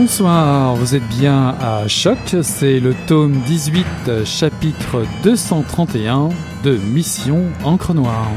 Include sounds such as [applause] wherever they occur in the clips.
Bonsoir, vous êtes bien à Choc, c'est le tome 18, chapitre 231 de Mission Encre Noire.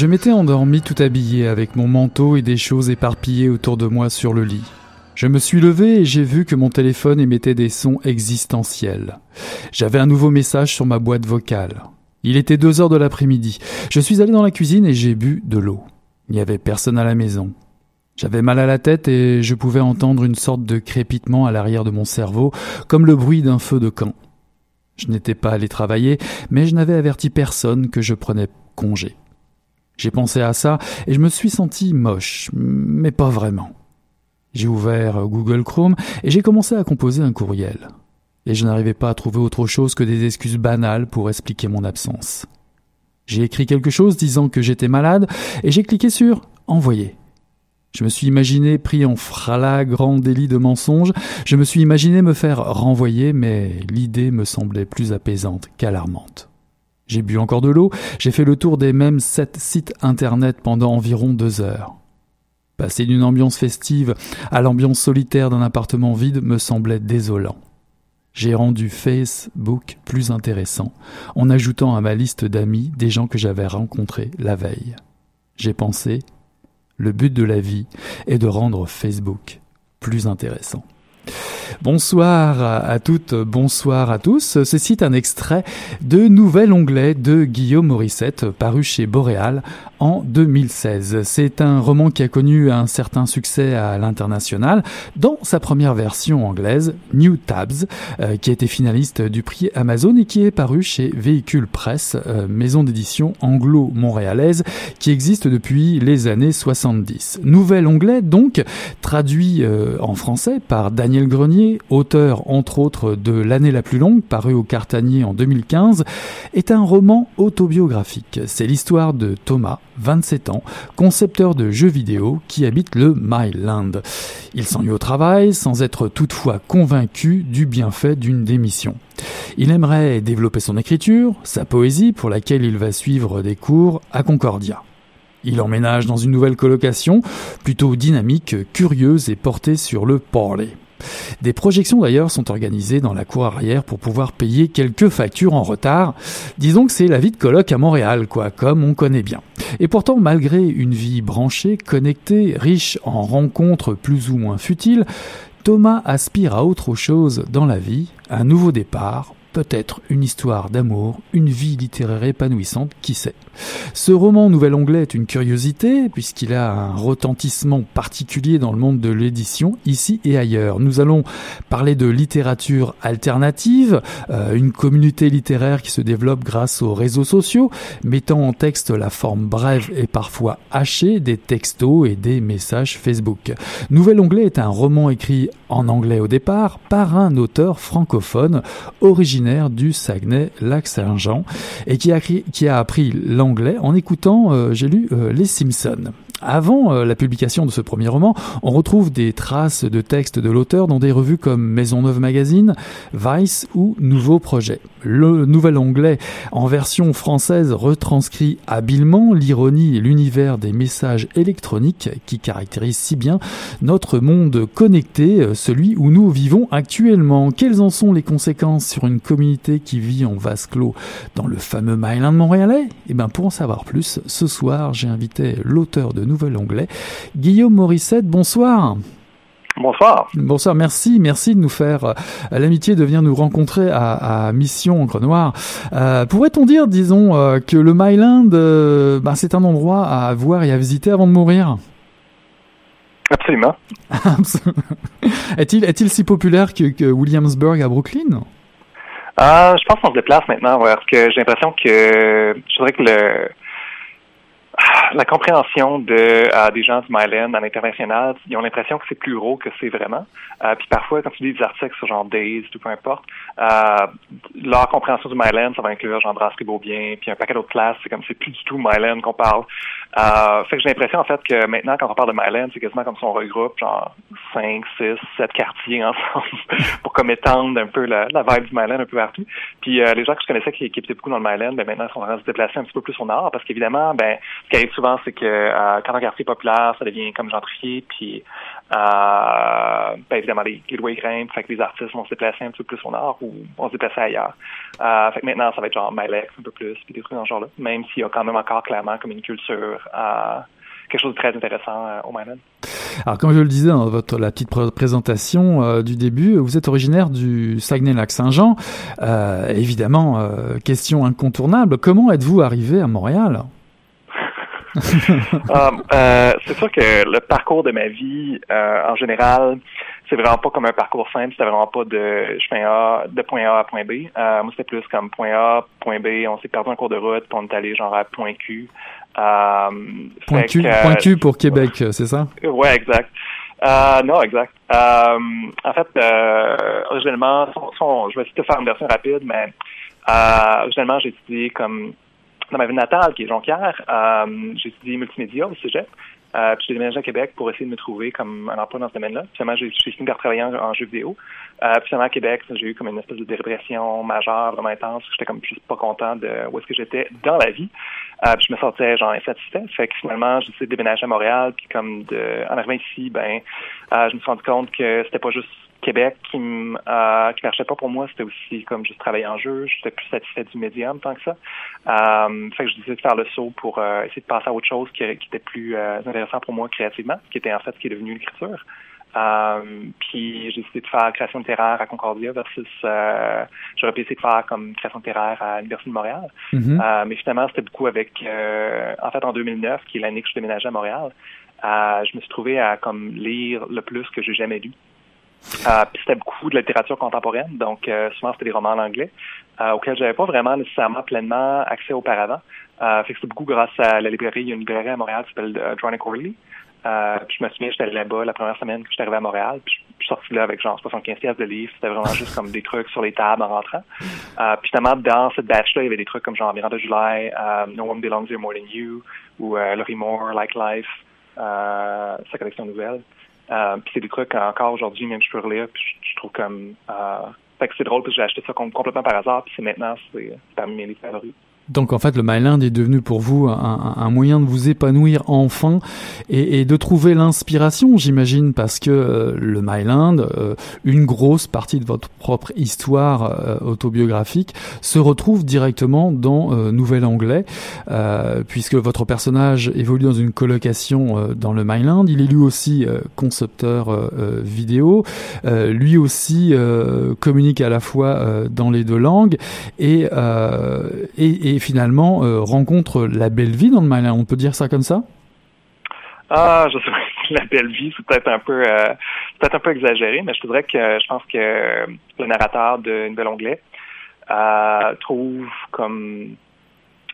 Je m'étais endormi tout habillé avec mon manteau et des choses éparpillées autour de moi sur le lit. Je me suis levé et j'ai vu que mon téléphone émettait des sons existentiels. J'avais un nouveau message sur ma boîte vocale. Il était deux heures de l'après-midi. Je suis allé dans la cuisine et j'ai bu de l'eau. Il n'y avait personne à la maison. J'avais mal à la tête et je pouvais entendre une sorte de crépitement à l'arrière de mon cerveau, comme le bruit d'un feu de camp. Je n'étais pas allé travailler, mais je n'avais averti personne que je prenais congé. J'ai pensé à ça et je me suis senti moche, mais pas vraiment. J'ai ouvert Google Chrome et j'ai commencé à composer un courriel. Et je n'arrivais pas à trouver autre chose que des excuses banales pour expliquer mon absence. J'ai écrit quelque chose disant que j'étais malade et j'ai cliqué sur Envoyer. Je me suis imaginé pris en grand délit de mensonge, je me suis imaginé me faire renvoyer, mais l'idée me semblait plus apaisante qu'alarmante. J'ai bu encore de l'eau, j'ai fait le tour des mêmes sept sites internet pendant environ deux heures. Passer d'une ambiance festive à l'ambiance solitaire d'un appartement vide me semblait désolant. J'ai rendu Facebook plus intéressant en ajoutant à ma liste d'amis des gens que j'avais rencontrés la veille. J'ai pensé, le but de la vie est de rendre Facebook plus intéressant. Bonsoir à toutes, bonsoir à tous. Ceci est un extrait de Nouvel Onglet de Guillaume Morissette, paru chez Boréal en 2016. C'est un roman qui a connu un certain succès à l'international dans sa première version anglaise, New Tabs, euh, qui a été finaliste du prix Amazon et qui est paru chez Véhicule Presse, euh, maison d'édition anglo-montréalaise qui existe depuis les années 70. Nouvel onglet donc, traduit euh, en français par Daniel Grenier, auteur entre autres de L'année la plus longue, paru au Cartanier en 2015, est un roman autobiographique. C'est l'histoire de Thomas, 27 ans, concepteur de jeux vidéo qui habite le Myland. Il s'ennuie au travail sans être toutefois convaincu du bienfait d'une démission. Il aimerait développer son écriture, sa poésie pour laquelle il va suivre des cours à Concordia. Il emménage dans une nouvelle colocation, plutôt dynamique, curieuse et portée sur le parler. Des projections d'ailleurs sont organisées dans la cour arrière pour pouvoir payer quelques factures en retard. Disons que c'est la vie de coloc à Montréal, quoi, comme on connaît bien. Et pourtant, malgré une vie branchée, connectée, riche en rencontres plus ou moins futiles, Thomas aspire à autre chose dans la vie, un nouveau départ, peut-être une histoire d'amour, une vie littéraire épanouissante, qui sait. Ce roman Nouvel Anglais est une curiosité, puisqu'il a un retentissement particulier dans le monde de l'édition, ici et ailleurs. Nous allons parler de littérature alternative, euh, une communauté littéraire qui se développe grâce aux réseaux sociaux, mettant en texte la forme brève et parfois hachée des textos et des messages Facebook. Nouvel Anglais est un roman écrit en anglais au départ par un auteur francophone originaire du Saguenay-Lac-Saint-Jean et qui a, qui a appris l'anglais en écoutant, euh, j'ai lu, euh, Les Simpsons. Avant euh, la publication de ce premier roman, on retrouve des traces de textes de l'auteur dans des revues comme Maison Neuve Magazine, Vice ou Nouveau Projet. Le nouvel anglais en version française retranscrit habilement l'ironie et l'univers des messages électroniques qui caractérisent si bien notre monde connecté, celui où nous vivons actuellement. Quelles en sont les conséquences sur une communauté qui vit en vase clos dans le fameux Myland montréalais Eh bien, pour en savoir plus, ce soir, j'ai invité l'auteur de Nouvel Onglet. Guillaume Morissette, bonsoir. Bonsoir. Bonsoir, merci, merci de nous faire euh, l'amitié de venir nous rencontrer à, Mission Encre Noire. Euh, pourrait-on dire, disons, euh, que le Myland, bah, c'est un endroit à voir et à visiter avant de mourir? Absolument. [laughs] est-il est-il si populaire que, Williamsburg à Brooklyn? Je pense qu'on se déplace maintenant, parce que j'ai l'impression que je dirais que le la compréhension de euh, des gens du Myland à l'international, ils ont l'impression que c'est plus gros que c'est vraiment. Euh, puis parfois, quand tu lis des articles sur genre Days ou peu importe, euh, leur compréhension du Myland, ça va inclure genre Brasserie Beaubien, puis un paquet d'autres classes. C'est comme c'est plus du tout Myland qu'on parle. Euh, fait que j'ai l'impression en fait que maintenant, quand on parle de Myland, c'est quasiment comme si on regroupe genre 5, 6, 7 quartiers [laughs] ensemble pour comme étendre un peu la, la vibe du Myland un peu partout. Puis euh, les gens que je connaissais qui, qui étaient beaucoup dans le Myland, ben maintenant ils sont en train de se déplacer un petit peu plus au nord parce qu'évidemment, ben ce qui arrive souvent, c'est que euh, quand un quartier est populaire, ça devient comme gentrifié, puis euh, ben, évidemment les, les fait que les artistes vont se déplacer un petit peu plus au nord ou vont se déplacer ailleurs. Euh, fait que maintenant, ça va être genre Mylex un peu plus, puis des trucs dans ce genre-là, même s'il y a quand même encore clairement comme une culture euh, quelque chose de très intéressant euh, au Myland. Alors, comme je le disais dans votre la petite pr présentation euh, du début, vous êtes originaire du Saguenay-Lac-Saint-Jean. Euh, évidemment, euh, question incontournable. Comment êtes-vous arrivé à Montréal? [laughs] um, euh, c'est sûr que le parcours de ma vie, euh, en général, c'est vraiment pas comme un parcours simple. C'était vraiment pas de je fais A, de point A à point B. Euh, moi, c'était plus comme point A, point B. On s'est perdu en cours de route, puis on est allé genre à point Q. Euh, point, Q que, point Q pour Québec, c'est ça? Ouais, exact. Euh, non, exact. Euh, en fait, euh, originellement, son, son, je vais essayer de faire une version rapide, mais euh, originellement, j'ai étudié comme dans ma ville natale, qui est Jonquière, euh, j'ai étudié multimédia au cégep. Euh, puis j'ai déménagé à Québec pour essayer de me trouver comme un emploi dans ce domaine-là. Finalement, j'ai fini par travailler en, en jeux vidéo. Euh, puis finalement, à Québec, j'ai eu comme une espèce de dépression majeure, vraiment intense. J'étais comme juste pas content de où est-ce que j'étais dans la vie. Euh, puis je me sentais genre insatisfait. Fait que finalement, j'ai décidé de déménager à Montréal. Puis comme de, en arrivant ici, ben, euh, je me suis rendu compte que c'était pas juste Québec qui me euh, qui marchait pas pour moi, c'était aussi comme juste travailler en jeu. J'étais plus satisfait du médium tant que ça. Euh, fait que j'ai décidé de faire le saut pour euh, essayer de passer à autre chose qui, qui était plus euh, intéressant pour moi créativement, qui était en fait ce qui est devenu l'écriture. Euh, puis j'ai décidé de faire création littéraire à Concordia versus euh, j'aurais pu essayer de faire comme création littéraire à l'Université de Montréal. Mm-hmm. Euh, mais finalement, c'était beaucoup avec euh, en fait en 2009, qui est l'année que je déménageais à Montréal, euh, je me suis trouvé à comme lire le plus que j'ai jamais lu. Euh, puis c'était beaucoup de littérature contemporaine, donc euh, souvent c'était des romans en anglais, euh, auxquels j'avais pas vraiment nécessairement pleinement accès auparavant. Euh, fait que c'est beaucoup grâce à la librairie. Il y a une librairie à Montréal qui s'appelle uh, Dronic Orley. Euh, puis je me souviens, j'étais là-bas la première semaine que j'étais arrivé à Montréal, puis je suis sorti là avec genre 75 pièces de livres. C'était vraiment juste comme des trucs sur les tables en rentrant. Euh, puis finalement, dans cette batch-là, il y avait des trucs comme genre Miranda July, euh, No One Belongs Here More Than You, ou euh, Laurie Moore, Like Life, euh, sa collection nouvelle. Euh, puis c'est des trucs encore aujourd'hui, même je peux relire, puis je, trouve comme... Euh, fait que c'est drôle, parce que j'ai acheté ça complètement par hasard, puis c'est maintenant, c'est parmi mes livres favoris. Donc en fait, le Myland est devenu pour vous un, moyen de vous épanouir enfin et, de trouver l'inspiration, j'imagine, parce que euh, le Myland, euh, une grosse partie de votre propre histoire euh, autobiographique, se retrouve directement dans Nouvel Anglais, puisque votre personnage évolue dans une colocation dans le Myland. Il est lui aussi concepteur vidéo, lui aussi communique à la fois dans les deux langues et, et finalement euh, rencontre la belle vie dans le Myland. On peut dire ça comme ça? Ah, je sais la belle vie, c'est peut-être un peu euh, peut-être un peu exagéré, mais je voudrais que je pense que le narrateur de Une belle onglet euh, trouve comme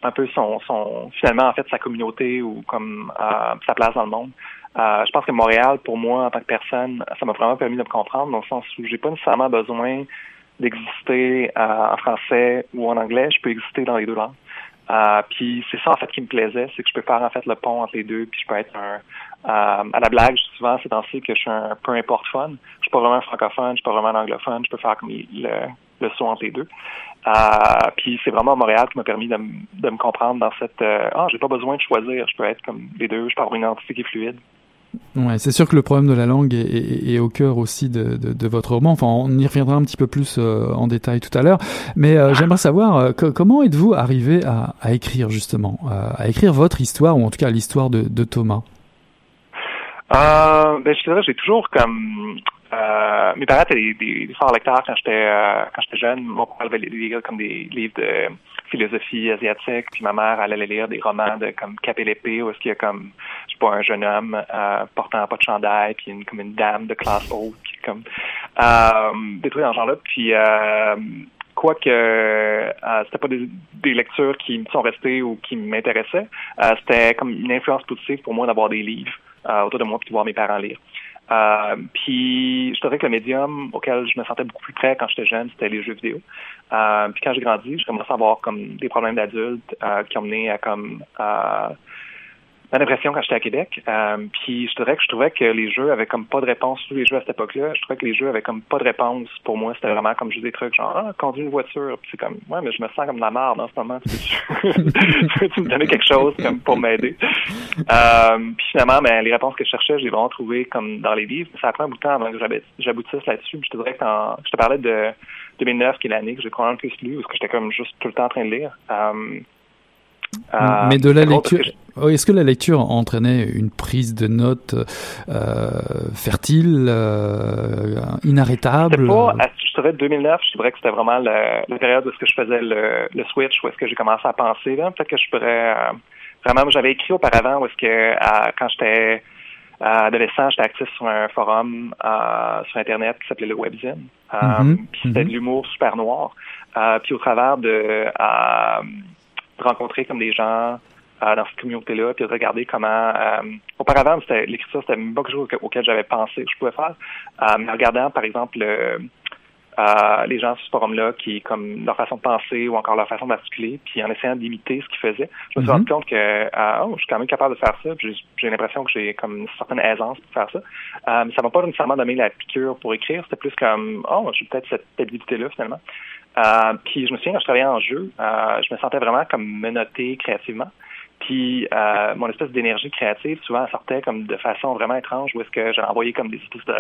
un peu son, son finalement en fait sa communauté ou comme euh, sa place dans le monde. Euh, je pense que Montréal, pour moi, en tant que personne, ça m'a vraiment permis de me comprendre, dans le sens où j'ai pas nécessairement besoin d'exister euh, en français ou en anglais, je peux exister dans les deux langues. Euh, puis c'est ça en fait qui me plaisait, c'est que je peux faire en fait le pont entre les deux, puis je peux être un euh, à la blague, souvent c'est ainsi que je suis un peu importe fun. Je suis pas vraiment francophone, je suis pas vraiment anglophone, je peux faire comme le, le saut entre les deux. Puis c'est vraiment Montréal qui m'a permis de, de me comprendre dans cette ah j'ai pas besoin de choisir, je peux être comme les deux, je avoir une identité qui est fluide. Ouais, c'est sûr que le problème de la langue est, au cœur aussi de, votre roman. Enfin, on y reviendra un petit peu plus euh, en détail tout à l'heure. Mais euh, j'aimerais savoir euh, comment êtes-vous arrivé à, écrire justement, à écrire votre histoire ou en tout cas l'histoire de, Thomas? Ben, je dirais, j'ai toujours comme mes parents étaient des, des, des forts lecteurs quand j'étais quand j'étais jeune. Mon père avait lire comme des livres de philosophie asiatique, puis ma mère elle allait lire des romans de comme Cap et l'épée, où est-ce qu'il y a comme je sais pas un jeune homme euh, portant pas de chandail, puis une comme une dame de classe haute, qui comme euh, des trucs dans ce genre-là. Puis euh, quoique euh, c'était pas des, des, lectures qui me sont restées ou qui m'intéressaient, euh, c'était comme une influence positive pour moi d'avoir des livres euh, autour de moi puis de voir mes parents lire. Euh, puis je dirais que le médium auquel je me sentais beaucoup plus près quand j'étais jeune, c'était les jeux vidéo. Euh, puis quand j'ai grandi, j'ai commencé à avoir comme des problèmes d'adultes euh, qui ont mené à comme ma dépression quand j'étais à Québec. Euh, puis je dirais que je trouvais que les jeux avaient comme pas de réponse, tous les jeux à cette époque-là, je trouvais que les jeux avaient comme pas de réponse pour moi. C'était vraiment comme juste des trucs genre Ah, conduire une voiture. Puis c'est comme Ouais, mais je me sens comme de la merde en ce moment. [laughs] Tu peux me donner quelque chose comme pour m'aider? Euh, puis finalement, ben, les réponses que je cherchais, je les vraiment trouvées comme dans les livres. Ça a pris un bout de temps avant que j'aboutisse là-dessus. Je te dirais que je te parlais de 2009, qui est l'année que j'ai probablement le plus lu, parce que j'étais comme juste tout le temps en train de lire. Euh, mais de la lecture, oh, est-ce que la lecture entraînait une prise de notes euh, fertile, euh, inarrêtable? Pas, Je dirais 2009, je dirais que c'était vraiment la, période où est-ce que je faisais le, le switch, où est-ce que j'ai commencé à penser. Peut-être que je pourrais euh, vraiment, j'avais écrit auparavant où est-ce que quand j'étais adolescent, j'étais actif sur un forum sur Internet qui s'appelait le Webzine. Puis c'était de mm-hmm. l'humour super noir. puis au travers de rencontrer comme des gens euh, dans cette communauté-là, puis de regarder comment. Euh, auparavant, c'était l'écriture, c'était pas quelque chose auquel j'avais pensé que je pouvais faire. Euh, mais en regardant, par exemple, euh, les gens sur ce forum-là, qui comme leur façon de penser ou encore leur façon d'articuler, puis en essayant d'imiter ce qu'ils faisaient, je me suis mm-hmm. rendu compte que oh, je suis quand même capable de faire ça. J'ai l'impression que j'ai comme une certaine aisance pour faire ça. mais ça m'a pas nécessairement donné la piqûre pour écrire. C'était plus comme oh, j'ai peut-être cette habilité-là finalement. Euh, puis je me souviens quand je travaillais en jeu, euh, je me sentais vraiment comme menotté créativement. Puis euh, mon espèce d'énergie créative souvent sortait comme de façon vraiment étrange où est-ce que j'ai envoyé comme des espèces de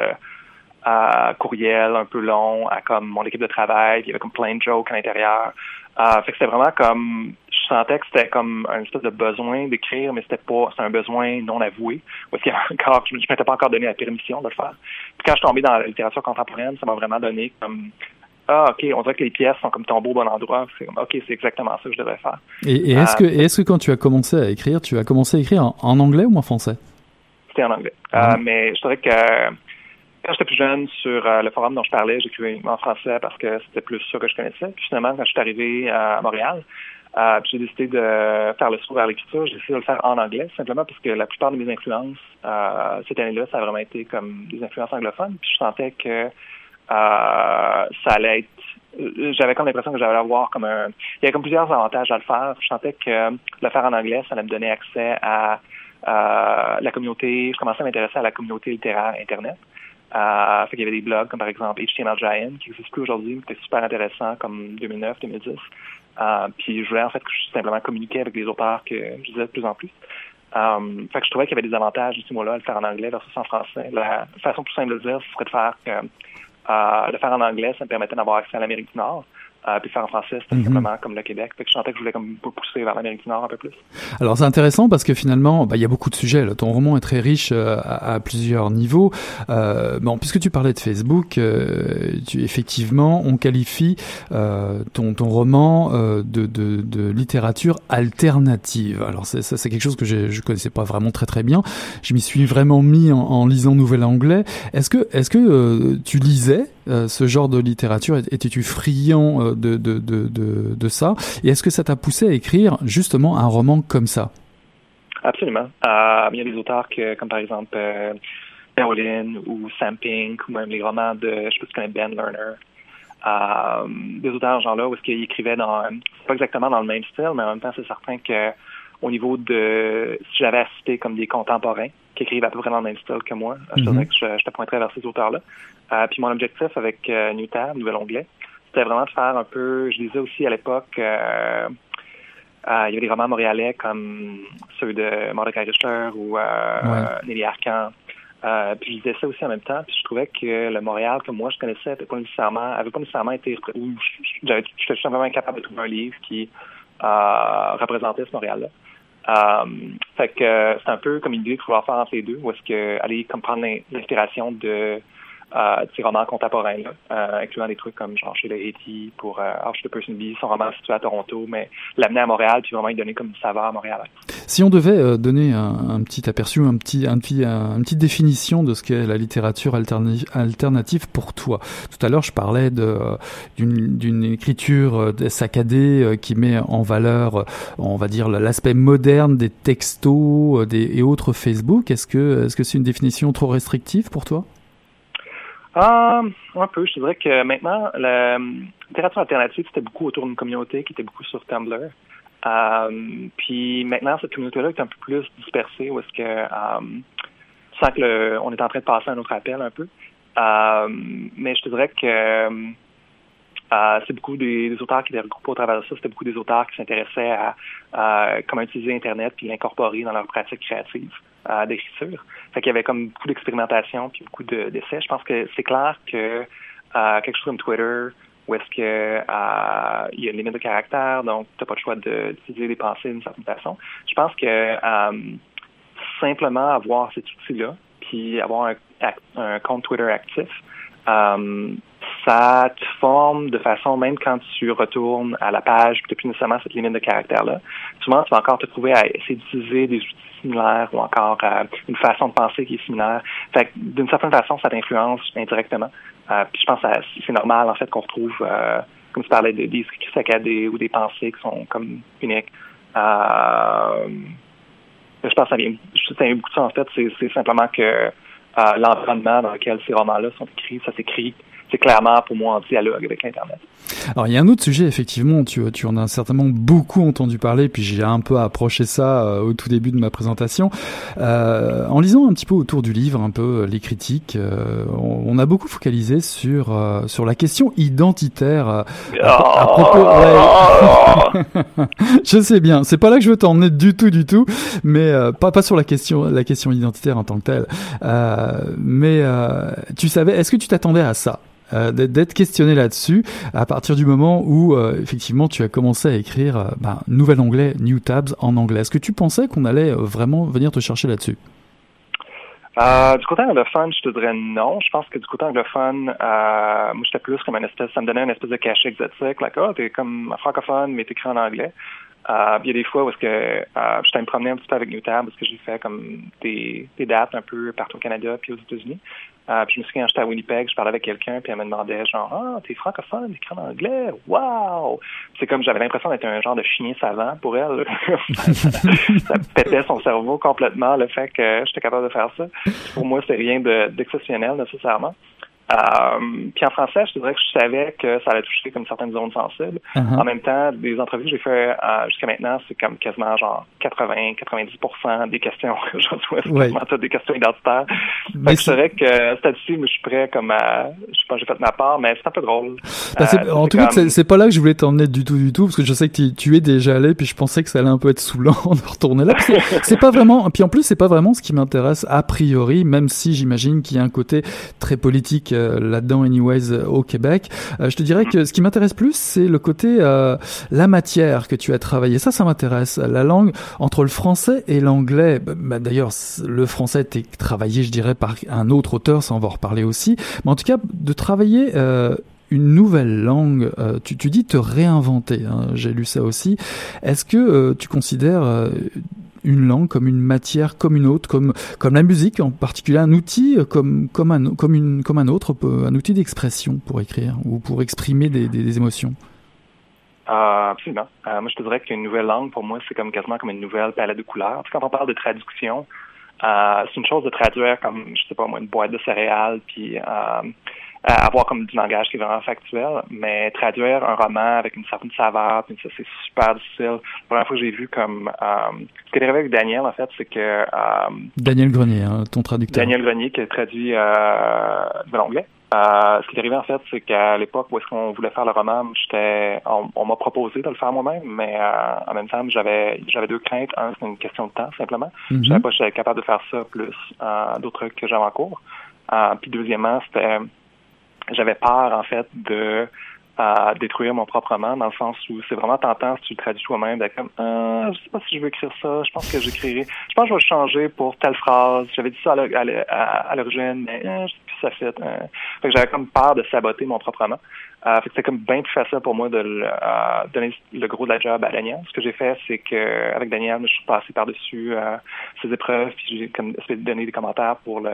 euh, courriels un peu longs à comme mon équipe de travail, puis il y avait comme plein de jokes à l'intérieur. Euh, fait que c'était vraiment comme je sentais que c'était comme un espèce de besoin d'écrire, mais c'était pas c'était un besoin non avoué. Parce qu'il encore je, je m'étais pas encore donné la permission de le faire. Puis quand je suis tombé dans la littérature contemporaine, ça m'a vraiment donné comme ah, OK, on dirait que les pièces sont comme tombées au bon endroit. C'est comme, OK, c'est exactement ça que je devrais faire. Et, est-ce que, euh, est-ce que quand tu as commencé à écrire, tu as commencé à écrire en, anglais ou en français? C'était en anglais. Ah. Euh, mais je dirais que quand j'étais plus jeune, sur euh, le forum dont je parlais, j'écrivais en français parce que c'était plus ça que je connaissais. Puis finalement, quand je suis arrivé à Montréal, j'ai décidé de faire le saut vers l'écriture. J'ai décidé de le faire en anglais, simplement parce que la plupart de mes influences cette année-là, ça a vraiment été comme des influences anglophones. Puis je sentais que euh, ça allait être j'avais comme l'impression que j'allais avoir comme un il y avait comme plusieurs avantages à le faire. Je sentais que le faire en anglais, ça allait me donner accès à la communauté. Je commençais à m'intéresser à la communauté littéraire Internet. Euh, fait qu'il y avait des blogs comme par exemple HTML Giant qui n'existe plus aujourd'hui, mais qui était super intéressant comme 2009, 2010. Euh, puis je voulais en fait que je simplement communiquer avec des auteurs que je disais de plus en plus. Euh, fait que je trouvais qu'il y avait des avantages, ce mois-là, à le faire en anglais versus en français. La façon plus simple de le dire, ce serait de faire euh, le faire en anglais, ça me permettait d'avoir accès à l'Amérique du Nord. Euh, puis faire en français, c'était mhm. simplement comme le Québec. Fait que je sentais que je voulais comme pousser vers l'Amérique du Nord un peu plus. Alors c'est intéressant parce que finalement, bah, il y a beaucoup de sujets. Là. Ton roman est très riche euh, à, plusieurs niveaux. Euh, bon, puisque tu parlais de Facebook, euh, tu, effectivement, on qualifie euh, ton, ton roman de, de, de, littérature alternative. Alors c'est, ça, c'est quelque chose que je ne connaissais pas vraiment très très bien. Je m'y suis vraiment mis en, en lisant Nouvel Anglais. Est-ce que, est-ce que tu lisais ce genre de littérature Étais-tu friand de, de, de, de, de ça? Et est-ce que ça t'a poussé à écrire justement un roman comme ça? Absolument. Euh, il y a des auteurs que, comme par exemple euh, ou Sam Pink ou même les romans de, je sais pas si tu connais Ben Lerner. Euh, des auteurs genre-là où est-ce qu'ils écrivaient dans, pas exactement dans le même style, mais en même temps, c'est certain que au niveau de, si j'avais assisté comme des contemporains qui écrivent à peu près dans le même style que moi, je dirais que je, je, te pointerais vers ces auteurs-là. Euh, puis mon objectif avec euh, New Tab, Nouvel Onglet, c'était vraiment de faire un peu, je disais aussi à l'époque, euh, euh, il y avait des romans montréalais comme ceux de Mordecai Richter ou Nelly Arcan. Puis je disais ça aussi en même temps, puis je trouvais que le Montréal que moi je connaissais avait pas nécessairement, avait pas nécessairement été, j'étais simplement incapable de trouver un livre qui représentait ce Montréal-là. Euh, fait que c'est un peu comme une idée de pouvoir faire entre les deux, où est-ce que aller comprendre l'inspiration de euh, ces romans contemporains, là, incluant des trucs comme genre chez le Haiti pour euh, Arch the Person B, son roman situé à Toronto, mais l'amener à Montréal puis vraiment lui donner comme saveur à Montréal. Si on devait donner un, petit aperçu, un petit, un petit, une petite définition de ce qu'est la littérature alternative pour toi. Tout à l'heure, je parlais de d'une écriture saccadée qui met en valeur, on va dire, l'aspect moderne des textos et autres Facebook. Est-ce que est-ce que c'est une définition trop restrictive pour toi? Ah, un peu. Je dirais que maintenant, la littérature alternative, c'était beaucoup autour d'une communauté qui était beaucoup sur Tumblr. Euh, puis maintenant, cette communauté-là est un peu plus dispersée, où est-ce que, euh, sans que le, on est en train de passer un autre appel un peu. Euh, mais je te dirais que c'est beaucoup des, auteurs qui étaient regroupés au travers de ça. C'était beaucoup des auteurs qui s'intéressaient à, comment utiliser Internet puis l'incorporer dans leur pratique créative d'écriture. Fait qu'il y avait comme beaucoup d'expérimentation puis beaucoup d'essais. Je pense que c'est clair que euh, quelque chose comme Twitter, où est-ce que euh, il y a une limite de caractère, donc tu n'as pas le choix d'utiliser des pensées d'une certaine façon. Je pense que euh, simplement avoir cet outil-là, puis avoir un, un compte Twitter actif, ça te forme de façon, même quand tu retournes à la page, tu n'as plus nécessairement cette limite de caractère-là, souvent tu vas encore te trouver à essayer d'utiliser des outils similaires ou encore euh, une façon de penser qui est similaire. Fait d'une certaine façon, ça t'influence indirectement. Euh, puis je pense que c'est normal, en fait, qu'on retrouve, euh, comme tu parlais, des, des saccadés ou des pensées qui sont comme uniques. Je pense que ça vient, ça vient beaucoup de ça, en fait. C'est simplement que l'environnement dans lequel ces romans-là sont écrits, ça s'écrit c'est clairement pour moi en dialogue avec Internet. Alors il y a un autre sujet effectivement, tu, tu en as certainement beaucoup entendu parler, puis j'ai un peu approché ça euh, au tout début de ma présentation. Euh, en lisant un petit peu autour du livre, un peu euh, les critiques, euh, on, a beaucoup focalisé sur sur la question identitaire. À, à, propos, [laughs] je sais bien, c'est pas là que je veux t'emmener du tout, du tout, mais pas pas sur la question la question identitaire en tant que telle. mais tu savais, est-ce que tu t'attendais à ça? Euh, d'être questionné là-dessus à partir du moment où euh, effectivement tu as commencé à écrire euh, bah, nouvel anglais, new tabs en anglais. Est-ce que tu pensais qu'on allait vraiment venir te chercher là-dessus? du côté anglophone, je te dirais non. Je pense que du côté anglophone, moi j'étais plus comme une espèce, ça me donnait une espèce de cachet exotique, like oh t'es comme francophone mais t'écris en anglais. Euh, il y a des fois où est-ce que euh, je me promener un petit peu avec Newtab parce que j'ai fait comme des, des dates un peu partout au Canada puis aux États-Unis. Euh, puis je me souviens quand j'étais à Winnipeg, je parlais avec quelqu'un puis elle me demandait genre ah t'es francophone, t'écris en anglais, wow. C'est comme j'avais l'impression d'être un genre de chien savant pour elle. [laughs] ça, pétait son cerveau complètement le fait que j'étais capable de faire ça. Pour moi c'est rien d'exceptionnel nécessairement. Euh, puis en français, je te dirais que je savais que ça allait toucher comme certaines zones sensibles. Uh-huh. En même temps, des entrevues que j'ai fait euh, jusqu'à maintenant, c'est comme quasiment genre 80-90% des questions que je reçois, c'est des questions identitaires. Mais je dirais que c'est je suis prêt comme à, je sais pas, j'ai fait ma part, mais c'est un peu drôle. Bah, euh, en tout cas, c'est pas là que je voulais t'emmener du tout, du tout, parce que je sais que tu es déjà allé, puis je pensais que ça allait un peu être saoulant [laughs] de retourner là. [laughs] C'est pas vraiment, puis en plus, c'est pas vraiment ce qui m'intéresse a priori, même si j'imagine qu'il y a un côté très politique euh, là-dedans, anyways, euh, au Québec. Euh, je te dirais que ce qui m'intéresse plus, c'est le côté la matière que tu as travaillé. Ça, ça m'intéresse. La langue entre le français et l'anglais. Bah, bah, d'ailleurs, le français était travaillé, je dirais, par un autre auteur, ça on va en reparler aussi. Mais en tout cas, de travailler une nouvelle langue, tu, tu dis te réinventer, hein, j'ai lu ça aussi. Est-ce que tu considères une langue comme une matière comme une autre, comme comme la musique en particulier, un outil comme comme un comme une comme un autre, un outil d'expression pour écrire ou pour exprimer des, émotions. Euh, absolument. Euh, moi, je te dirais qu'une nouvelle langue, pour moi, c'est comme quasiment comme une nouvelle palette de couleurs. Quand on parle de traduction, euh, c'est une chose de traduire comme, je sais pas moi, une boîte de céréales, puis avoir comme du langage qui est vraiment factuel, mais traduire un roman avec une certaine saveur, puis ça c'est super difficile. La première fois que j'ai vu comme euh, ce qui est arrivé avec Daniel en fait, c'est que euh, Daniel Grenier, hein, ton traducteur. Daniel Grenier qui a traduit euh, de l'anglais. Euh, ce qui est arrivé en fait, c'est qu'à l'époque où est-ce qu'on voulait faire le roman, j'étais, on, m'a proposé de le faire moi-même, mais euh, en même temps, j'avais, j'avais deux craintes. Un, c'est une question de temps simplement. Mm-hmm. Je savais pas si j'étais capable de faire ça plus euh, d'autres trucs que j'avais en cours. puis deuxièmement, c'était j'avais peur, en fait, de euh, détruire mon propre roman, dans le sens où c'est vraiment tentant si tu le traduis toi-même, d'être comme ah, je sais pas si je veux écrire ça, je pense que j'écrirai. Je pense que je vais changer pour telle phrase. J'avais dit ça à l'origine, mais euh, ça fait. Euh, fait j'avais comme peur de saboter mon propre roman. Euh, fait que c'était comme bien plus facile pour moi de euh, donner le gros de la job à Daniel. Ce que j'ai fait, c'est que avec Daniel, je suis passé par-dessus euh, ses épreuves, puis j'ai comme essayé de donner des commentaires pour le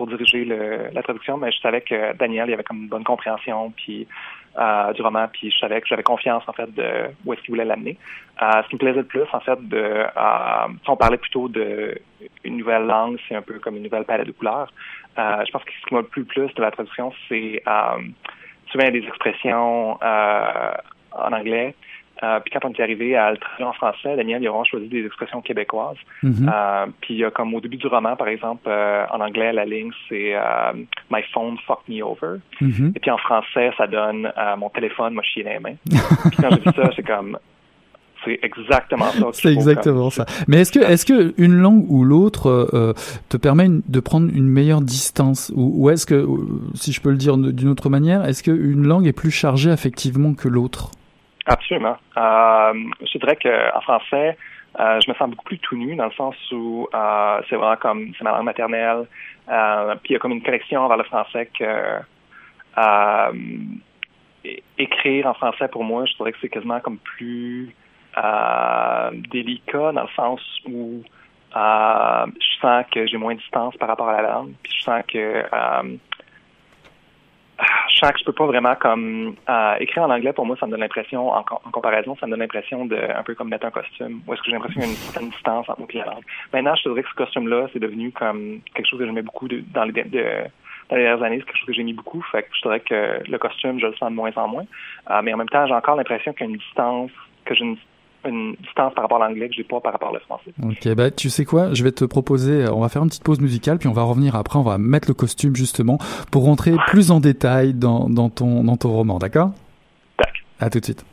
pour diriger la traduction, mais je savais que Daniel il avait comme une bonne compréhension puis euh, du roman, puis je savais que j'avais confiance en fait de où est-ce qu'il voulait l'amener. Euh, ce qui me plaisait le plus, en fait, de euh, on parlait plutôt de une nouvelle langue, c'est un peu comme une nouvelle palette de couleurs. Euh, je pense que ce qui m'a le plus plus de la traduction, c'est souvent des expressions en anglais. Euh, puis quand on est arrivé à le traduire en français, Daniel, il a vraiment choisi des expressions québécoises. Mhm. Euh, puis comme au début du roman, par exemple, euh, en anglais, la ligne, c'est euh, My phone fucked me over. Mhm. Et puis en français, ça donne Mon téléphone m'a chié les mains. puis quand j'ai vu ça, c'est comme... C'est exactement ça. C'est exactement comme- ça. Mais est-ce que, est-ce que une langue ou l'autre euh, te permet une- de prendre une meilleure distance, ou, ou est-ce que, si je peux le dire d'une autre manière, est-ce qu'une langue est plus chargée affectivement que l'autre? Absolument. Euh, je dirais qu'en français, euh, je me sens beaucoup plus tout nu dans le sens où euh, c'est vraiment comme c'est ma langue maternelle. Puis il y a comme une connexion vers le français que écrire en français pour moi, je dirais que c'est quasiment comme plus délicat dans le sens où je sens que j'ai moins de distance par rapport à la langue. Puis je sens que je sens que je peux pas vraiment comme euh, écrire en anglais. Pour moi ça me donne l'impression en, co- en comparaison ça me donne l'impression de un peu comme mettre un costume. Ou est-ce que j'ai l'impression qu'il y a une certaine distance entre moi et la langue? Maintenant je te dirais que ce costume là c'est devenu comme quelque chose que j'aimais beaucoup dans les dernières années. C'est quelque chose que j'ai mis beaucoup. Fait que je dirais que le costume je le sens de moins en moins. Euh, mais en même temps j'ai encore l'impression qu'il y a une distance que j'ai une, une distance par rapport à l'anglais que j'ai pas par rapport au français Ok, bah tu sais quoi, je vais te proposer, euh, on va faire une petite pause musicale, puis on va revenir après, on va mettre le costume justement pour rentrer plus en détail dans, dans ton dans ton roman, d'accord? Tac. À tout de suite.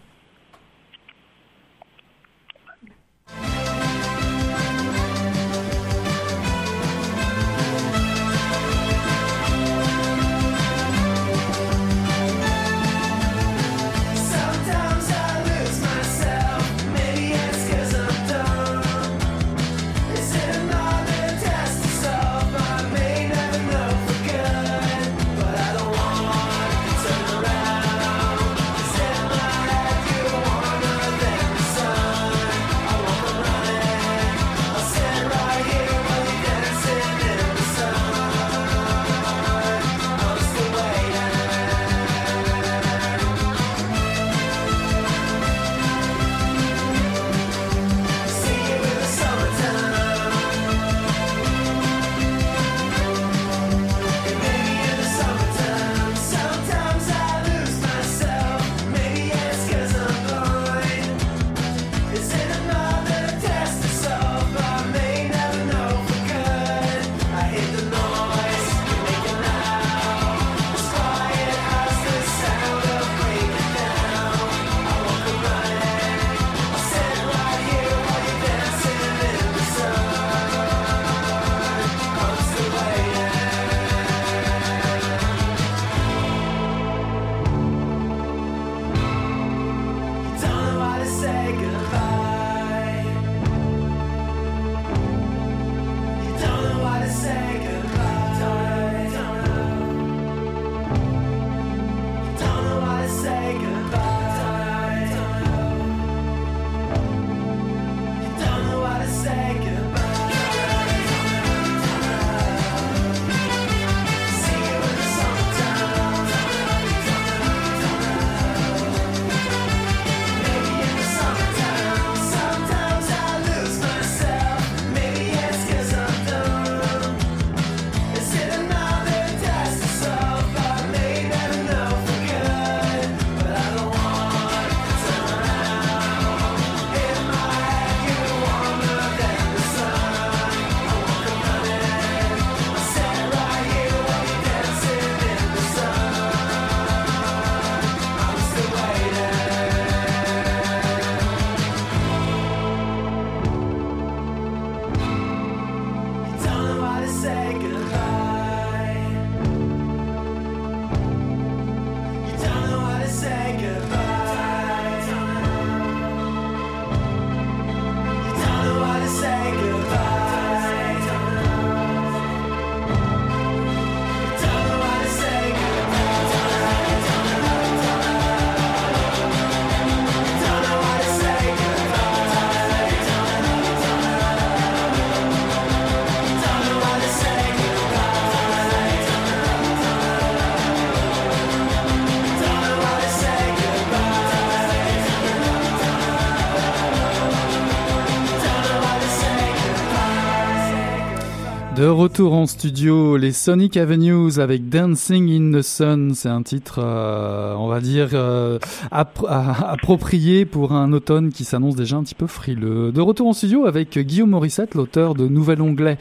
Retour en studio, les Sonic Avenues avec Dancing in the Sun. C'est un titre, euh, on va dire, euh, approprié pour un automne qui s'annonce déjà un petit peu frileux. De retour en studio avec Guillaume Morissette, l'auteur de Nouvel Onglet.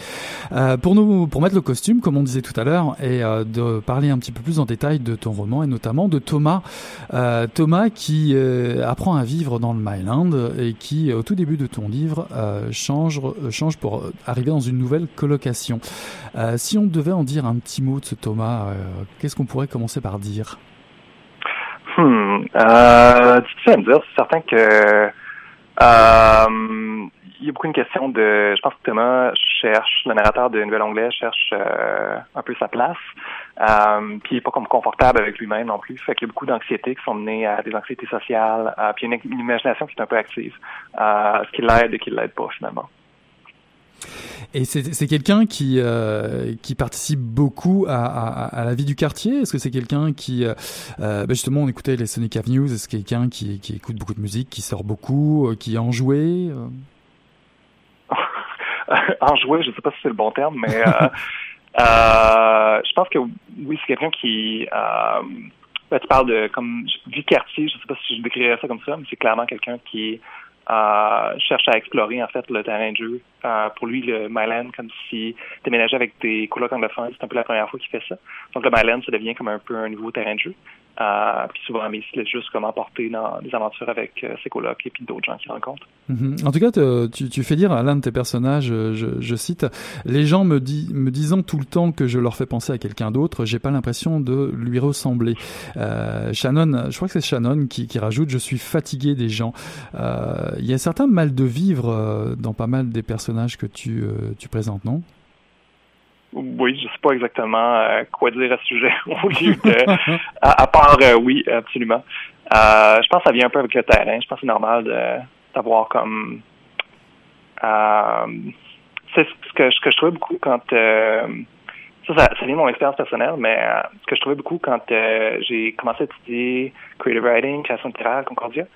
Euh, pour nous, pour mettre le costume, comme on disait tout à l'heure, et euh, de parler un petit peu plus en détail de ton roman et notamment de Thomas. Euh, Thomas qui euh, apprend à vivre dans le Myland et qui, au tout début de ton livre, change, change pour arriver dans une nouvelle colocation. Euh, si on devait en dire un petit mot de ce Thomas, euh, qu'est-ce qu'on pourrait commencer par dire? Hmm. Euh, difficile me dire. C'est certain que euh, il y a beaucoup une question de. Je pense que Thomas cherche, le narrateur de Nouvel Anglais cherche euh, un peu sa place. Euh, puis il est pas comme confortable avec lui-même non plus. Fait qu'il y a beaucoup d'anxiétés qui sont menées à des anxiétés sociales. Euh, puis une, une imagination qui est un peu active. Euh, ce qui l'aide et qui l'aide pas finalement. Et c'est quelqu'un qui euh, qui participe beaucoup à, à, à la vie du quartier. Est-ce que c'est quelqu'un qui euh, euh, bah justement on écoutait les Sonic Avenues. Est-ce quelqu'un qui qui écoute beaucoup de musique, qui sort beaucoup, qui en joué euh? [laughs] En jouer, je sais pas si c'est le bon terme, mais euh, [laughs] je pense que oui, c'est quelqu'un qui ben, tu parles de comme du quartier, je sais pas si je décrirais ça comme ça, mais c'est clairement quelqu'un qui cherche à explorer en fait le terrain de jeu. Euh, pour lui, le Myland, comme si déménager avec des colocs anglophones, c'est un peu la première fois qu'il fait ça. Donc le Myland, ça devient comme un peu un nouveau terrain de jeu. Euh, puis souvent, mais il se laisse juste comme emporter dans des aventures avec euh, ses colocs et puis d'autres gens qu'il rencontre. Mhm. En tout cas, tu, fais dire à l'un de tes personnages, euh, je, cite, les gens me, dit, me disant tout le temps que je leur fais penser à quelqu'un d'autre, j'ai pas l'impression de lui ressembler. Shannon, je crois que c'est Shannon qui, qui rajoute, je suis fatigué des gens. Il y a certains mal de vivre dans pas mal des personnages que tu, euh, tu présentes, non? Oui, je sais pas exactement euh, quoi dire à ce sujet [laughs] au lieu de à, à part euh, oui, absolument. Je pense que ça vient un peu avec le terrain. Je pense que c'est normal d'avoir comme c'est ce que, je trouvais beaucoup quand ça, ça, vient de mon expérience personnelle, mais ce que je trouvais beaucoup quand j'ai commencé à étudier creative writing, création littéraire, Concordia,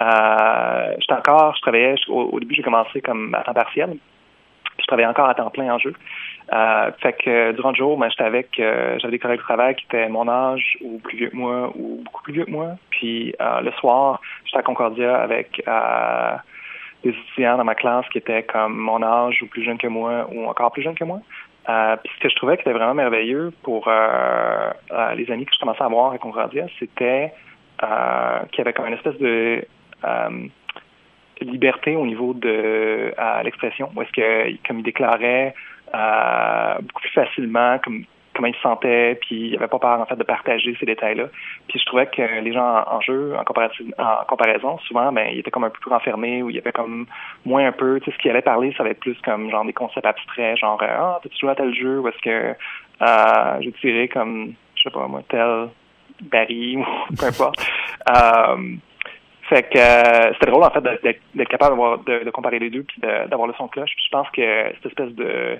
euh, j'étais encore, je travaillais, au, début j'ai commencé comme à temps partiel, je travaillais encore à temps plein en jeu. Euh, fait que durant le jour, ben, j'étais avec, euh, j'avais des collègues de travail qui étaient mon âge ou plus vieux que moi ou beaucoup plus vieux que moi. Puis le soir, j'étais à Concordia avec des étudiants dans ma classe qui étaient comme mon âge ou plus jeunes que moi ou encore plus jeunes que moi. Puis ce que je trouvais qui était vraiment merveilleux pour les amis que je commençais à avoir à Concordia, c'était qu'il y avait comme une espèce de liberté au niveau de l'expression, où est-ce que comme il déclarait euh, beaucoup plus facilement comme comment il se sentait, puis il avait pas peur en fait de partager ces détails-là. Puis je trouvais que les gens en, jeu, en comparaison, en comparaison, souvent, ben, ils étaient comme un peu plus renfermés, ou il y avait comme moins un peu, tu sais, ce qui allait parler, ça va être plus comme genre des concepts abstraits, genre euh, ah, t'as-tu joué à tel jeu, ou est-ce que euh, j'ai tiré comme, je sais pas moi, tel Barry [laughs] ou peu importe. Euh, fait que euh, c'était drôle en fait d'être capable de, de comparer les deux puis d'avoir le son de cloche. Puis je pense que cette espèce de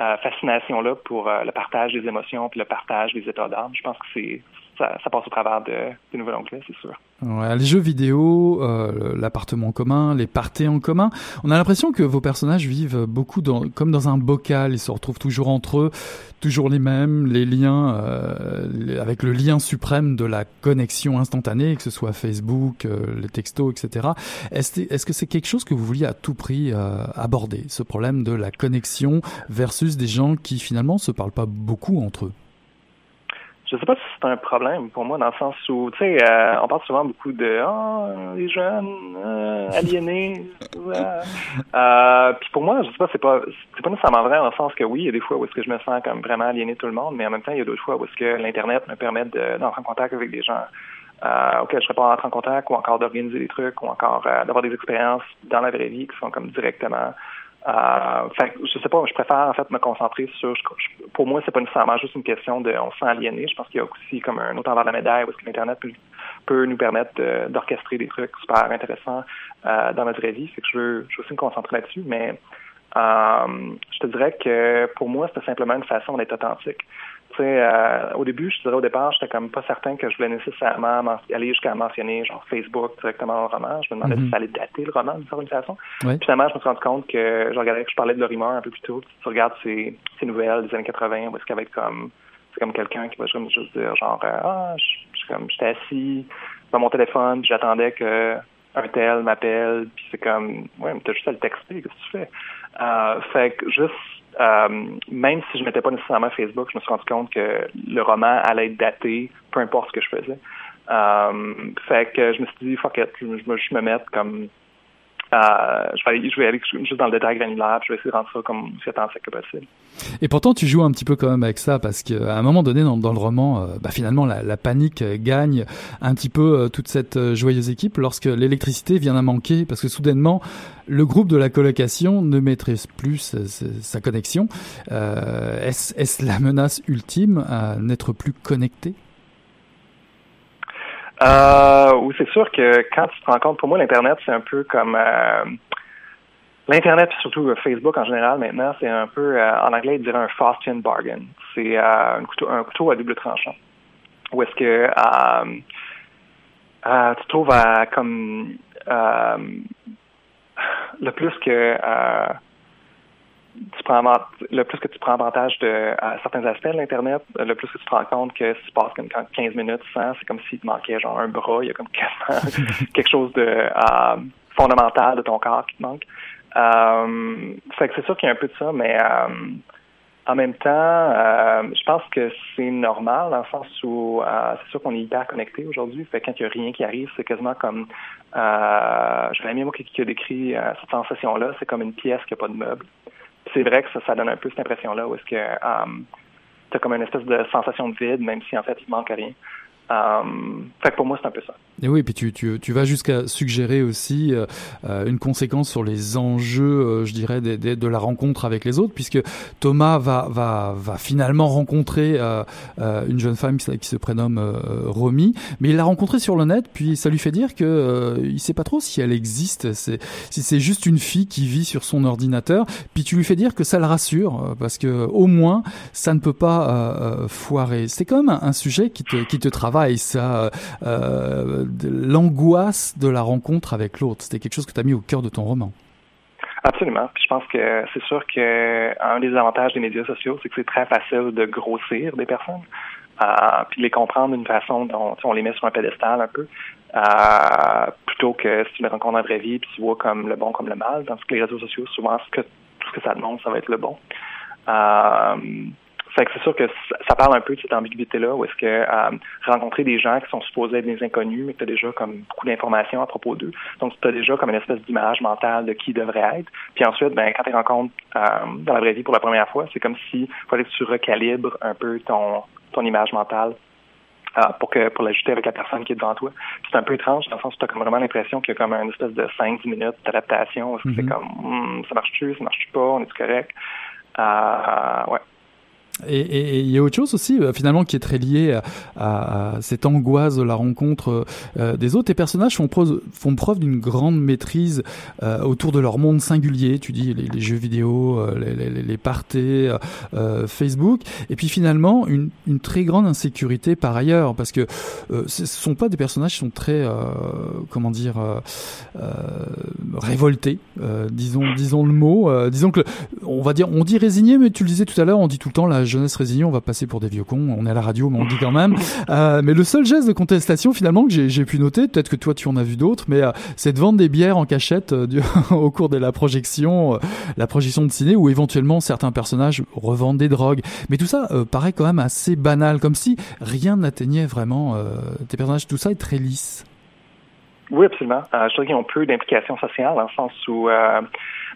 euh, fascination là pour euh, le partage des émotions puis le partage des états d'âme, je pense que c'est ça, passe au travers de, nouvelles anglais, c'est sûr. Les jeux vidéo, euh, l'appartement en commun, les parties en commun, on a l'impression que vos personnages vivent beaucoup comme dans un bocal, ils se retrouvent toujours entre eux, toujours les mêmes, les liens, euh, avec le lien suprême de la connexion instantanée, que ce soit Facebook, euh, les textos, etc. Est-ce est-ce que c'est quelque chose que vous vouliez à tout prix aborder, ce problème de la connexion versus des gens qui finalement se parlent pas beaucoup entre eux? Je sais pas si c'est un problème pour moi dans le sens où, tu sais, euh, on parle souvent beaucoup de ah les jeunes euh, aliénés. [laughs] Euh, puis pour moi, je sais pas, c'est pas c'est pas nécessairement vrai dans le sens que oui, il y a des fois où est-ce que je me sens comme vraiment aliéné de tout le monde, mais en même temps, il y a d'autres fois où est-ce que l'internet me permet de- d'entrer en contact avec des gens euh, auxquels je serais pas entré en contact ou encore d'organiser des trucs ou encore d'avoir des expériences dans la vraie vie qui sont comme directement euh, fait, je sais pas, je préfère en fait me concentrer sur. pour moi, c'est pas nécessairement juste une question de on se sent aliéné. Je pense qu'il y a aussi comme un autre envers de la médaille où est-ce que l'internet peut, peut nous permettre d'orchestrer des trucs super intéressants euh, dans notre vie. Fait que je veux, je veux aussi me concentrer là-dessus, mais euh, je te dirais que pour moi, c'était simplement une façon d'être authentique. Euh, au début, je dirais au départ, j'étais comme pas certain que je voulais nécessairement men- aller jusqu'à mentionner genre Facebook directement le roman. Je me demandais Mhm. si ça allait dater le roman d'une certaine façon. Puis finalement, je me suis rendu compte que je regardais que je parlais de Moore un peu plus tôt. Tu regardes ces, ces nouvelles des années 80 où est-ce avait comme c'est comme quelqu'un qui va juste, dire genre euh, ah je comme j'étais assis dans mon téléphone, j'attendais que un tel m'appelle, puis c'est comme ouais mais t'as juste à le texter, qu'est-ce que tu fais? Euh, fait que juste euh, même si je mettais pas nécessairement Facebook, je me suis rendu compte que le roman allait être daté, peu importe ce que je faisais. Euh, fait que je me suis dit fuck it, je, je, me- je me mettre comme je, vais aller, juste dans le détail granulaire, je vais essayer de rendre ça comme aussi authentique que possible. Et pourtant, tu joues un petit peu quand même avec ça, parce qu'à un moment donné, dans, le roman, euh, bah, finalement, la, panique euh, gagne un petit peu euh, toute cette joyeuse équipe lorsque l'électricité vient à manquer, parce que soudainement, le groupe de la colocation ne maîtrise plus sa, connexion. Est-ce la menace ultime à n'être plus connecté? Euh, oui, c'est sûr que quand tu te rends compte, pour moi, l'Internet, c'est un peu comme... euh, L'Internet, puis surtout euh, Facebook en général, maintenant, c'est un peu, euh, en anglais, ils diraient un Faustian bargain. C'est euh, un, couteau, un couteau à double tranchant. Où est-ce que euh, tu trouves à, comme... le plus que... tu prends avant- le plus que tu prends avantage de à certains aspects de l'internet, le plus que tu te rends compte que si tu passes comme quand 15 minutes sans, c'est comme s'il te manquait genre un bras, il y a comme [laughs] quelque chose de euh, fondamental de ton corps qui te manque. Euh, fait que c'est sûr qu'il y a un peu de ça, mais euh, en même temps, euh, je pense que c'est normal dans le sens où euh, c'est sûr qu'on est hyper connecté aujourd'hui. Fait quand il n'y a rien qui arrive, c'est quasiment comme euh, j'avais mis moi qui, qui a décrit cette sensation-là, c'est comme une pièce qui n'a pas de meuble. C'est vrai que ça, donne un peu cette impression-là où est-ce que euh, tu as comme une espèce de sensation de vide, même si en fait il manque rien. Euh, fait que pour moi, c'est un peu ça. Et oui, puis tu, tu, tu vas jusqu'à suggérer aussi euh, euh, une conséquence sur les enjeux, euh, je dirais, des- de la rencontre avec les autres, puisque Thomas va, va, va finalement rencontrer euh, euh, une jeune femme qui, se prénomme Romy, mais il l'a rencontrée sur le net, puis ça lui fait dire que il sait pas trop si elle existe, si c'est juste une fille qui vit sur son ordinateur, puis tu lui fais dire que ça le rassure, parce que au moins ça ne peut pas foirer. C'est un, un sujet qui te, qui te travaille, ça. L'angoisse de la rencontre avec l'autre. C'était quelque chose que tu as mis au cœur de ton roman. Absolument. Puis je pense que c'est sûr que un des avantages des médias sociaux, c'est que c'est très facile de grossir des personnes, euh, puis de les comprendre d'une façon dont on les met sur un pédestal un peu, euh, plutôt que si tu les rencontres dans la vraie vie, puis tu vois comme le bon comme le mal. Tandis que les réseaux sociaux, souvent, ce que tout ce que ça te montre, ça va être le bon. Euh, fait que c'est sûr que ça, parle un peu de cette ambiguïté-là, où est-ce que euh, rencontrer des gens qui sont supposés être des inconnus, mais que tu as déjà comme beaucoup d'informations à propos d'eux. Donc, tu as déjà comme une espèce d'image mentale de qui ils devraient être. Puis ensuite, ben, quand tu les rencontres euh, dans la vraie vie pour la première fois, c'est comme si fallait que tu recalibres un peu ton, ton image mentale. euh, pour que pour l'ajuster avec la personne qui est devant toi. C'est un peu étrange, dans le sens où tu as comme vraiment l'impression qu'il y a comme une espèce de 5-10 minutes d'adaptation. où est-ce que C'est Mhm. comme hmm, ça marche-tu, ça marche-tu pas, on est-tu correct? Euh, ouais. Et il y a autre chose aussi, euh, finalement, qui est très lié à, cette angoisse de la rencontre euh, des autres. Tes personnages font preuve, d'une grande maîtrise euh, autour de leur monde singulier. Tu dis les, jeux vidéo, euh, les, les, parties, euh, euh, Facebook. Et puis finalement, une, très grande insécurité par ailleurs, parce que euh, ce sont pas des personnages qui sont très, euh, comment dire, euh, euh, révoltés. euh, disons, disons le mot. euh, disons que, on va dire, on dit résigné, mais tu le disais tout à l'heure, on dit tout le temps la jeunesse résignée, on va passer pour des vieux cons, on est à la radio, mais on le dit quand [laughs] même. Euh, mais le seul geste de contestation, finalement, que j'ai pu noter, peut-être que toi tu en as vu d'autres, mais euh, c'est de vendre des bières en cachette euh, du- [laughs] au cours de la projection, euh, la projection de ciné, où éventuellement certains personnages revendent des drogues. Mais tout ça paraît quand même assez banal, comme si rien n'atteignait vraiment tes personnages. Tout ça est très lisse. Oui, absolument. Euh, je dirais qu'ils ont peu d'implications sociales, dans le sens où euh,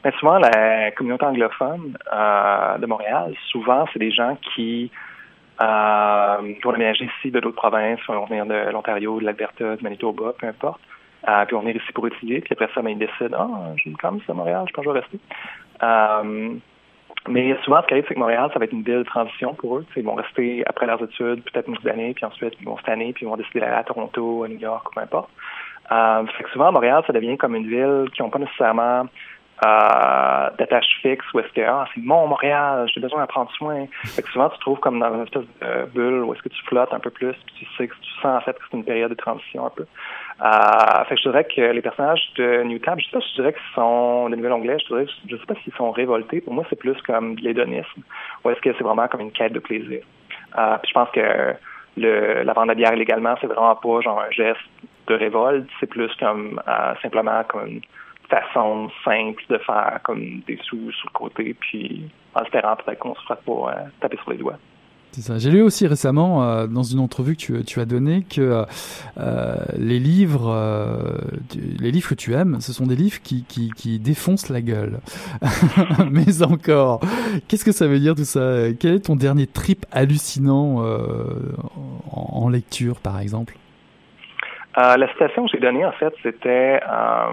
ben, souvent la communauté anglophone euh, de Montréal, souvent c'est des gens qui euh, vont déménager ici de d'autres provinces, vont venir de l'Ontario, de l'Alberta, du Manitoba, peu importe. Euh, puis vont venir ici pour étudier, puis après ça, ben, ils décident Ah, j'aime quand même ça Montréal, je pense que je vais rester. Mais souvent, ce qui arrive, c'est que Montréal, ça va être une ville de transition pour eux. Ils vont rester après leurs études, peut-être une année, puis ensuite, ils vont tanner, puis ils vont décider d'aller à Toronto, à New York, ou peu importe. Euh, fait que souvent, Montréal, ça devient comme une ville qui n'ont pas nécessairement euh, d'attache fixe où est-ce que ah, c'est mon Montréal, j'ai besoin d'en prendre soin. Fait que souvent tu te trouves comme dans une espèce de bulle où est-ce que tu flottes un peu plus, puis tu sais que tu sens en fait que c'est une période de transition un peu. Euh, fait que je dirais que les personnages de Newtab, je sais pas si je dirais qu'ils sont de Nouvelle-Anglais, je dirais, je sais pas s'ils sont révoltés. Pour moi, c'est plus comme de l'hédonisme, ou est-ce que c'est vraiment comme une quête de plaisir. Euh, puis je pense que le, la vente de bière illégalement, c'est vraiment pas genre un geste de révolte, c'est plus comme euh, simplement comme une façon simple de faire comme des sous sur le côté, puis en espérant peut-être qu'on se fera pas euh, taper sur les doigts. C'est ça. J'ai lu aussi récemment euh, dans une entrevue que tu, tu as donnée que euh, les livres, euh, les livres que tu aimes, ce sont des livres qui, qui, qui défoncent la gueule. [laughs] Mais encore, qu'est-ce que ça veut dire tout ça? Quel est ton dernier trip hallucinant euh, en, en lecture, par exemple? Euh, la citation que j'ai donnée, en fait, c'était euh,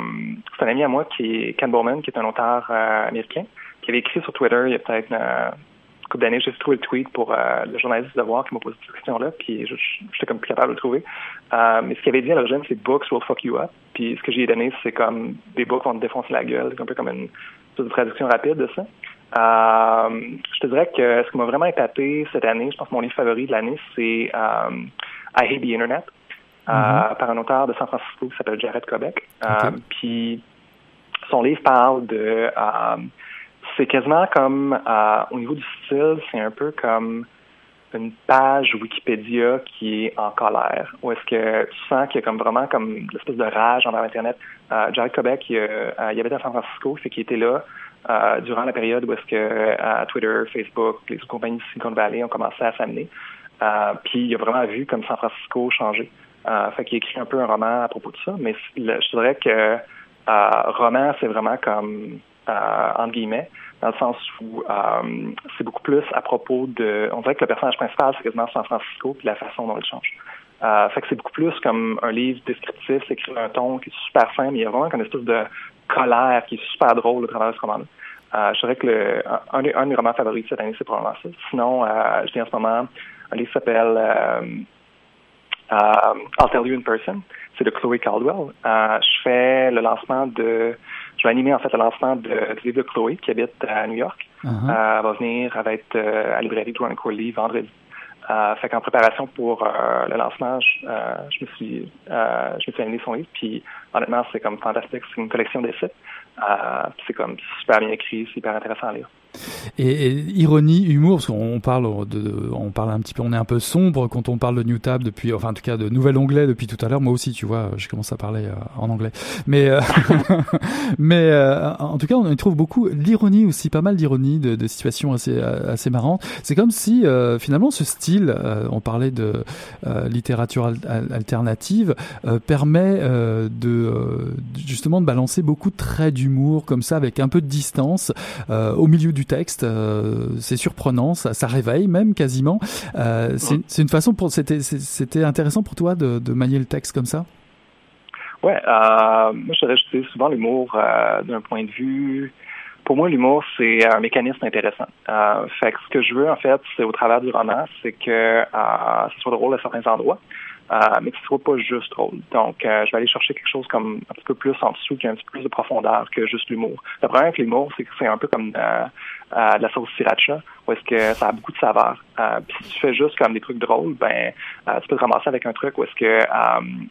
un ami à moi qui est Ken Bowman, qui est un auteur euh, américain, qui avait écrit sur Twitter il y a peut-être une, une couple d'années. J'ai trouvé le tweet pour euh, le journaliste de Devoir qui m'a posé cette question-là, puis j'étais comme plus capable de le trouver. Euh, mais ce qu'il avait dit à l'origine, c'est Books will fuck you up. Puis ce que j'ai donné, c'est comme des books vont te défoncer la gueule, un peu comme une traduction rapide de ça. Euh, je te dirais que ce qui m'a vraiment épaté cette année, je pense que mon livre favori de l'année, c'est euh, I Hate the Internet euh, par un auteur de San Francisco qui s'appelle Jared Kobeck. Euh, Ok. Puis son livre parle de... euh, c'est quasiment comme, euh, au niveau du style, c'est un peu comme une page Wikipédia qui est en colère, où est-ce que tu sens qu'il y a comme vraiment comme l'espèce de rage envers Internet. Euh, Jared Kobeck, il, euh, il habitait à San Francisco, fait qu'il était là euh, durant la période où est-ce que Twitter, Facebook, les compagnies de Silicon Valley ont commencé à s'amener. Puis il a vraiment vu comme San Francisco changer. Euh, fait qu'il écrit un peu un roman à propos de ça, mais le- je dirais que euh, roman, c'est vraiment comme euh, entre guillemets, dans le sens où euh, c'est beaucoup plus à propos de. On dirait que le personnage principal, c'est quasiment San Francisco, puis la façon dont il change. Euh, fait que c'est beaucoup plus comme un livre descriptif, c'est écrit dans un ton qui est super fin, mais il y a vraiment une espèce de colère qui est super drôle au travers de ce roman-là. Euh, je dirais que le, un, un des, un des romans favoris de cette année, c'est probablement ça. Sinon, euh, je lis en ce moment un livre qui s'appelle I'll Tell You in Person. C'est de Chloé Caldwell. Euh, je fais le lancement de... Je vais animer en fait le lancement de, du livre de Chloé qui habite à New York. Uh-huh. Euh, elle va venir, elle va être euh, à la librairie Drouin Corley vendredi. Euh, fait qu'en préparation pour euh, le lancement, je, euh, je me suis euh, je me suis amené son livre, puis honnêtement, c'est comme fantastique. C'est une collection d'essais. Euh, c'est comme super bien écrit, c'est hyper intéressant à lire. Et, ironie, humour, parce qu'on parle de, on parle un petit peu, on est un peu sombre quand on parle de New Tab depuis, enfin en tout cas de nouvel anglais depuis tout à l'heure. Moi aussi, tu vois, je commence à parler euh, en anglais. Mais, euh, [laughs] mais euh, en tout cas, on y trouve beaucoup l'ironie aussi, pas mal d'ironie, de, situations assez assez marrantes. C'est comme si finalement ce style, on parlait de littérature al- al- alternative, permet de justement de balancer beaucoup de traits d'humour comme ça avec un peu de distance au milieu du texte. euh, c'est surprenant, ça, ça réveille même quasiment. Euh, c'est une façon pour c'était intéressant pour toi de, de manier le texte comme ça? Ouais, euh, moi j'utilise souvent l'humour euh, d'un point de vue. Pour moi, l'humour, c'est un mécanisme intéressant. Euh, fait que ce que je veux, en fait, c'est au travers du roman, c'est que ce soit drôle à certains endroits, mais que ce soit pas juste drôle. Donc, je vais aller chercher quelque chose comme un petit peu plus en dessous, qui a un petit peu plus de profondeur que juste l'humour. Le problème avec l'humour, c'est que c'est un peu comme euh, de la sauce sriracha, où est-ce que ça a beaucoup de saveur. Euh, puis si tu fais juste comme des trucs drôles, ben euh, tu peux te ramasser avec un truc où est-ce que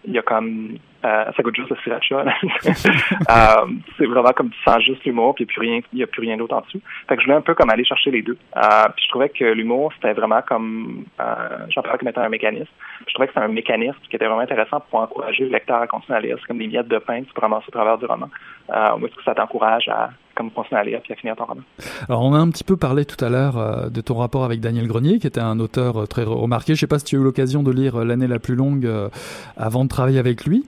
il y a comme euh, ça goûte juste le sriracha. [laughs] euh, c'est vraiment comme tu sens juste l'humour, puis il n'y a plus rien, d'autre en dessous. Fait que je voulais un peu comme aller chercher les deux. Euh, puis je trouvais que l'humour, c'était vraiment comme euh, j'en parlais comme étant un mécanisme. Puis je trouvais que c'était un mécanisme qui était vraiment intéressant pour encourager le lecteur à continuer à lire. C'est comme des miettes de pain que tu peux au travers du roman. Euh, est-ce que ça t'encourage à comme continuer à lire puis à finir ton roman. Alors on a un petit peu parlé tout à l'heure euh, de ton rapport avec Daniel Grenier, qui était un auteur euh, très remarqué. Je sais pas si tu as eu l'occasion de lire euh, L'année la plus longue avant de travailler avec lui,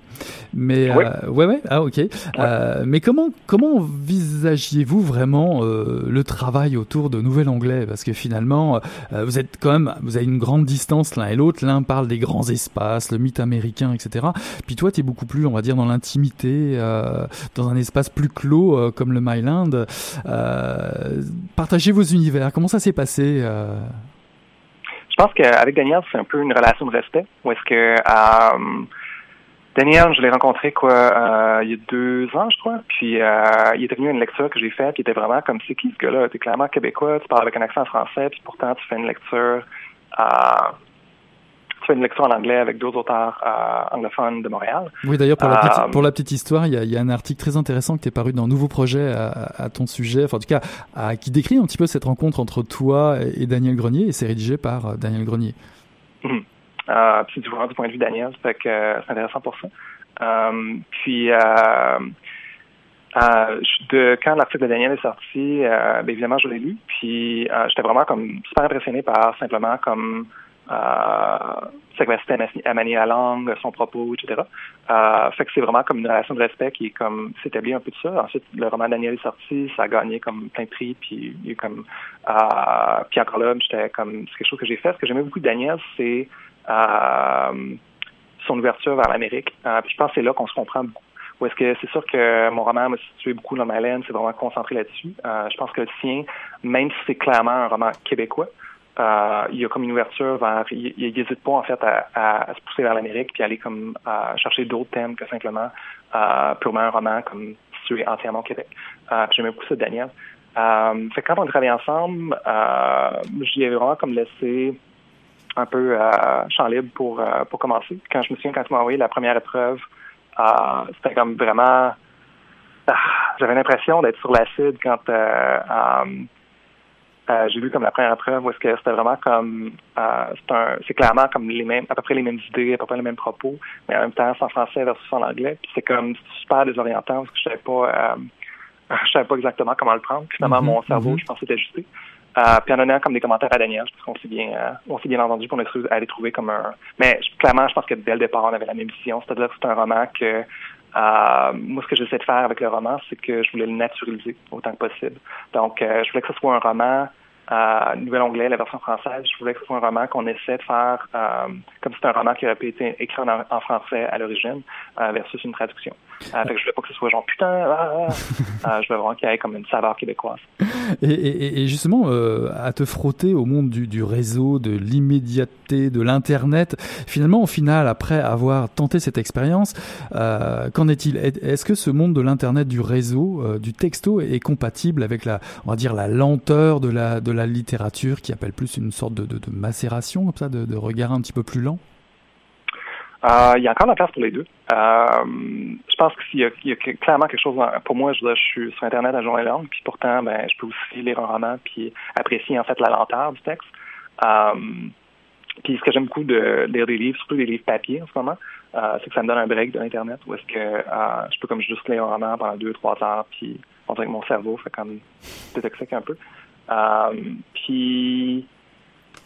mais Oui. euh, ouais ouais ah ok. Euh, mais comment comment envisagiez-vous vraiment euh, le travail autour de Nouvel Anglais? Parce que finalement euh, vous êtes quand même vous avez une grande distance l'un et l'autre. L'un parle des grands espaces, le mythe américain, etc. Puis toi tu es beaucoup plus on va dire dans l'intimité, euh, dans un espace plus clos euh, comme le Myland. Euh, partagez vos univers. Comment ça s'est passé euh? Je pense qu'avec Daniel, c'est un peu une relation de respect. Où est-ce que euh, Daniel, je l'ai rencontré quoi euh, il y a deux ans, je crois. Puis euh, il était venu à une lecture que j'ai faite, qui était vraiment comme c'est qui ce gars-là? T'es clairement québécois, tu parles avec un accent français, puis pourtant tu fais une lecture, euh, tu fais une lecture en anglais avec deux auteurs anglophones de Montréal. Oui, d'ailleurs, pour, la petite- pour la petite histoire, il y, a, il y a un article très intéressant qui est paru dans Nouveau Projet à, à ton sujet, enfin, en tout cas, à- qui décrit un petit peu cette rencontre entre toi et, Daniel Grenier, et c'est rédigé par Daniel Grenier. Euh, puis toujours du point de vue Daniel, fait que euh, c'est intéressant pour ça. Euh, puis de, quand l'article de Daniel est sorti, ben, évidemment je l'ai lu, puis j'étais vraiment comme super impressionné par simplement comme sa capacité à mani- à manier la langue, son propos, etc. Fait que c'est vraiment comme une relation de respect qui est comme s'établit un peu de ça. Ensuite, le roman de Daniel est sorti, ça a gagné comme plein de prix, puis puis encore là, j'étais comme c'est quelque chose que j'ai fait. Ce que j'aimais beaucoup de Daniel, c'est son ouverture vers l'Amérique. Euh, je pense que c'est là qu'on se comprend beaucoup. Ou est-ce que c'est sûr que mon roman m'a situé beaucoup dans ma laine, c'est vraiment concentré là-dessus. Euh, je pense que le sien, même si c'est clairement un roman québécois, euh, il y a comme une ouverture vers, il n'hésite pas en fait à, à- se pousser vers l'Amérique puis aller comme à chercher d'autres thèmes que simplement euh, purement un roman comme situé entièrement au Québec. Euh, J'aimais beaucoup ça Daniel. Euh, fait que quand on travaille ensemble, euh, j'y ai vraiment comme laissé un peu euh, champ libre pour, euh, pour commencer. Quand je me souviens, quand tu m'as envoyé la première épreuve, euh, c'était comme vraiment... ah, J'avais l'impression d'être sur l'acide quand j'ai vu comme la première épreuve où est-ce que c'était vraiment comme... c'est clairement comme les mêmes, à peu près les mêmes idées, à peu près les mêmes propos, mais en même temps, c'est en français versus en anglais. Puis c'est comme super désorientant parce que je savais pas... [laughs] je savais pas exactement comment le prendre. Finalement, Mhm, mon cerveau, mhm. je pensais était ajusté. Euh, puis en donnant comme des commentaires à Daniel, parce qu'on s'est bien, euh, on s'est bien entendu qu'on a trouvé- allé trouver comme un. Mais je- clairement, je pense que dès le départ, on avait la même vision. C'est-à-dire que c'est un roman que euh, moi, ce que j'essaie de faire avec le roman, c'est que je voulais le naturaliser autant que possible. Donc, euh, je voulais que ce soit un roman. Euh, nouvel onglet, la version française. Je voulais que ce soit un roman qu'on essaie de faire euh, comme c'était un roman qui aurait pu être écrit en, en français à l'origine euh, versus une traduction. Euh, fait que je voulais pas que ce soit genre putain, ah, ah. Euh, [laughs] je voulais vraiment qu'il y ait comme une saveur québécoise. Et, et- et justement, euh, à te frotter au monde du, du réseau, de l'immédiateté, de l'Internet, finalement, au final, après avoir tenté cette expérience, euh, qu'en est-il? Est- Est-ce que ce monde de l'Internet, du réseau, euh, du texto est compatible avec la, on va dire, la lenteur de la, de la littérature qui appelle plus une sorte de, de, de macération, comme ça, de, de regard un petit peu plus lent? Il y a encore la place pour les deux. Euh, je pense qu'il y, y a clairement quelque chose. Pour moi, je, suis sur Internet à journée longue, puis pourtant, ben, je peux aussi lire un roman puis apprécier en fait la lenteur du texte. Euh, puis ce que j'aime beaucoup de lire des livres, surtout des livres papier en ce moment, euh, c'est que ça me donne un break de l'Internet où est-ce que je peux comme juste lire un roman pendant deux, trois heures, puis on dirait que mon cerveau fait comme détoxique un peu. Puis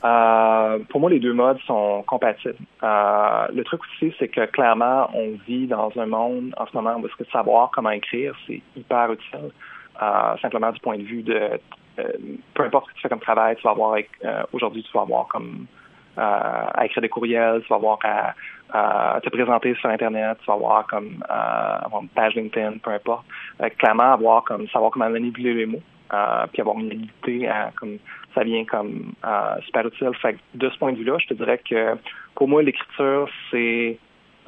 euh, pour moi, les deux modes sont compatibles. Euh, le truc aussi, c'est que clairement, on vit dans un monde en ce moment où que savoir comment écrire, c'est hyper utile. Euh, simplement du point de vue de peu importe ce que tu fais comme travail, tu vas avoir aujourd'hui, tu vas avoir comme à écrire des courriels, tu vas avoir à, à te présenter sur Internet, tu vas avoir comme euh, avoir une page LinkedIn, peu importe. Euh, clairement, avoir comme savoir comment manipuler les mots, euh, puis avoir une habilité à comme ça vient comme euh, super utile. Fait que de ce point de vue-là, je te dirais que pour moi, l'écriture, c'est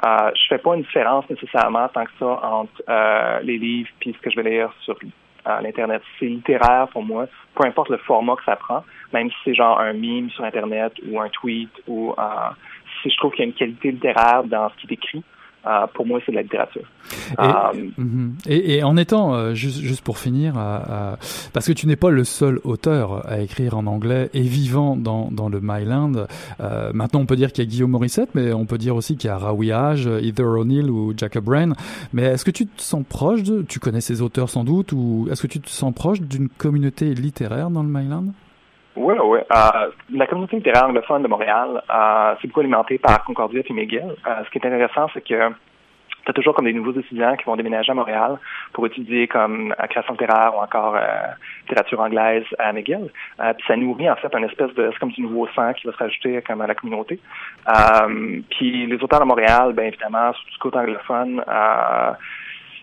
euh, je fais pas une différence nécessairement tant que ça entre euh, les livres puis ce que je vais lire sur euh, l'internet. C'est littéraire pour moi, peu importe le format que ça prend, même si c'est genre un meme sur internet ou un tweet ou euh, si je trouve qu'il y a une qualité littéraire dans ce qui est écrit, euh, pour moi c'est de la littérature. Et, Euh, Mhm. et, et en étant, euh, juste, juste pour finir, parce que tu n'es pas le seul auteur à écrire en anglais et vivant dans, dans le Myland, maintenant on peut dire qu'il y a Guillaume Morissette, mais on peut dire aussi qu'il y a Raoui Hage, Heather O'Neill ou Jacob Brain. Mais est-ce que tu te sens proche de, tu connais ces auteurs sans doute, ou est-ce que tu te sens proche d'une communauté littéraire dans le Myland? Oui, oui. Euh, la communauté littéraire anglophone de Montréal, euh, c'est beaucoup alimenté par Concordia et McGill. Euh, ce qui est intéressant, c'est que tu as toujours comme des nouveaux étudiants qui vont déménager à Montréal pour étudier comme euh, création littéraire ou encore littérature anglaise à McGill. Puis ça nourrit en fait un espèce de c'est comme du nouveau sang qui va se rajouter comme à la communauté. Puis les auteurs de Montréal, bien évidemment, surtout du côté anglophone,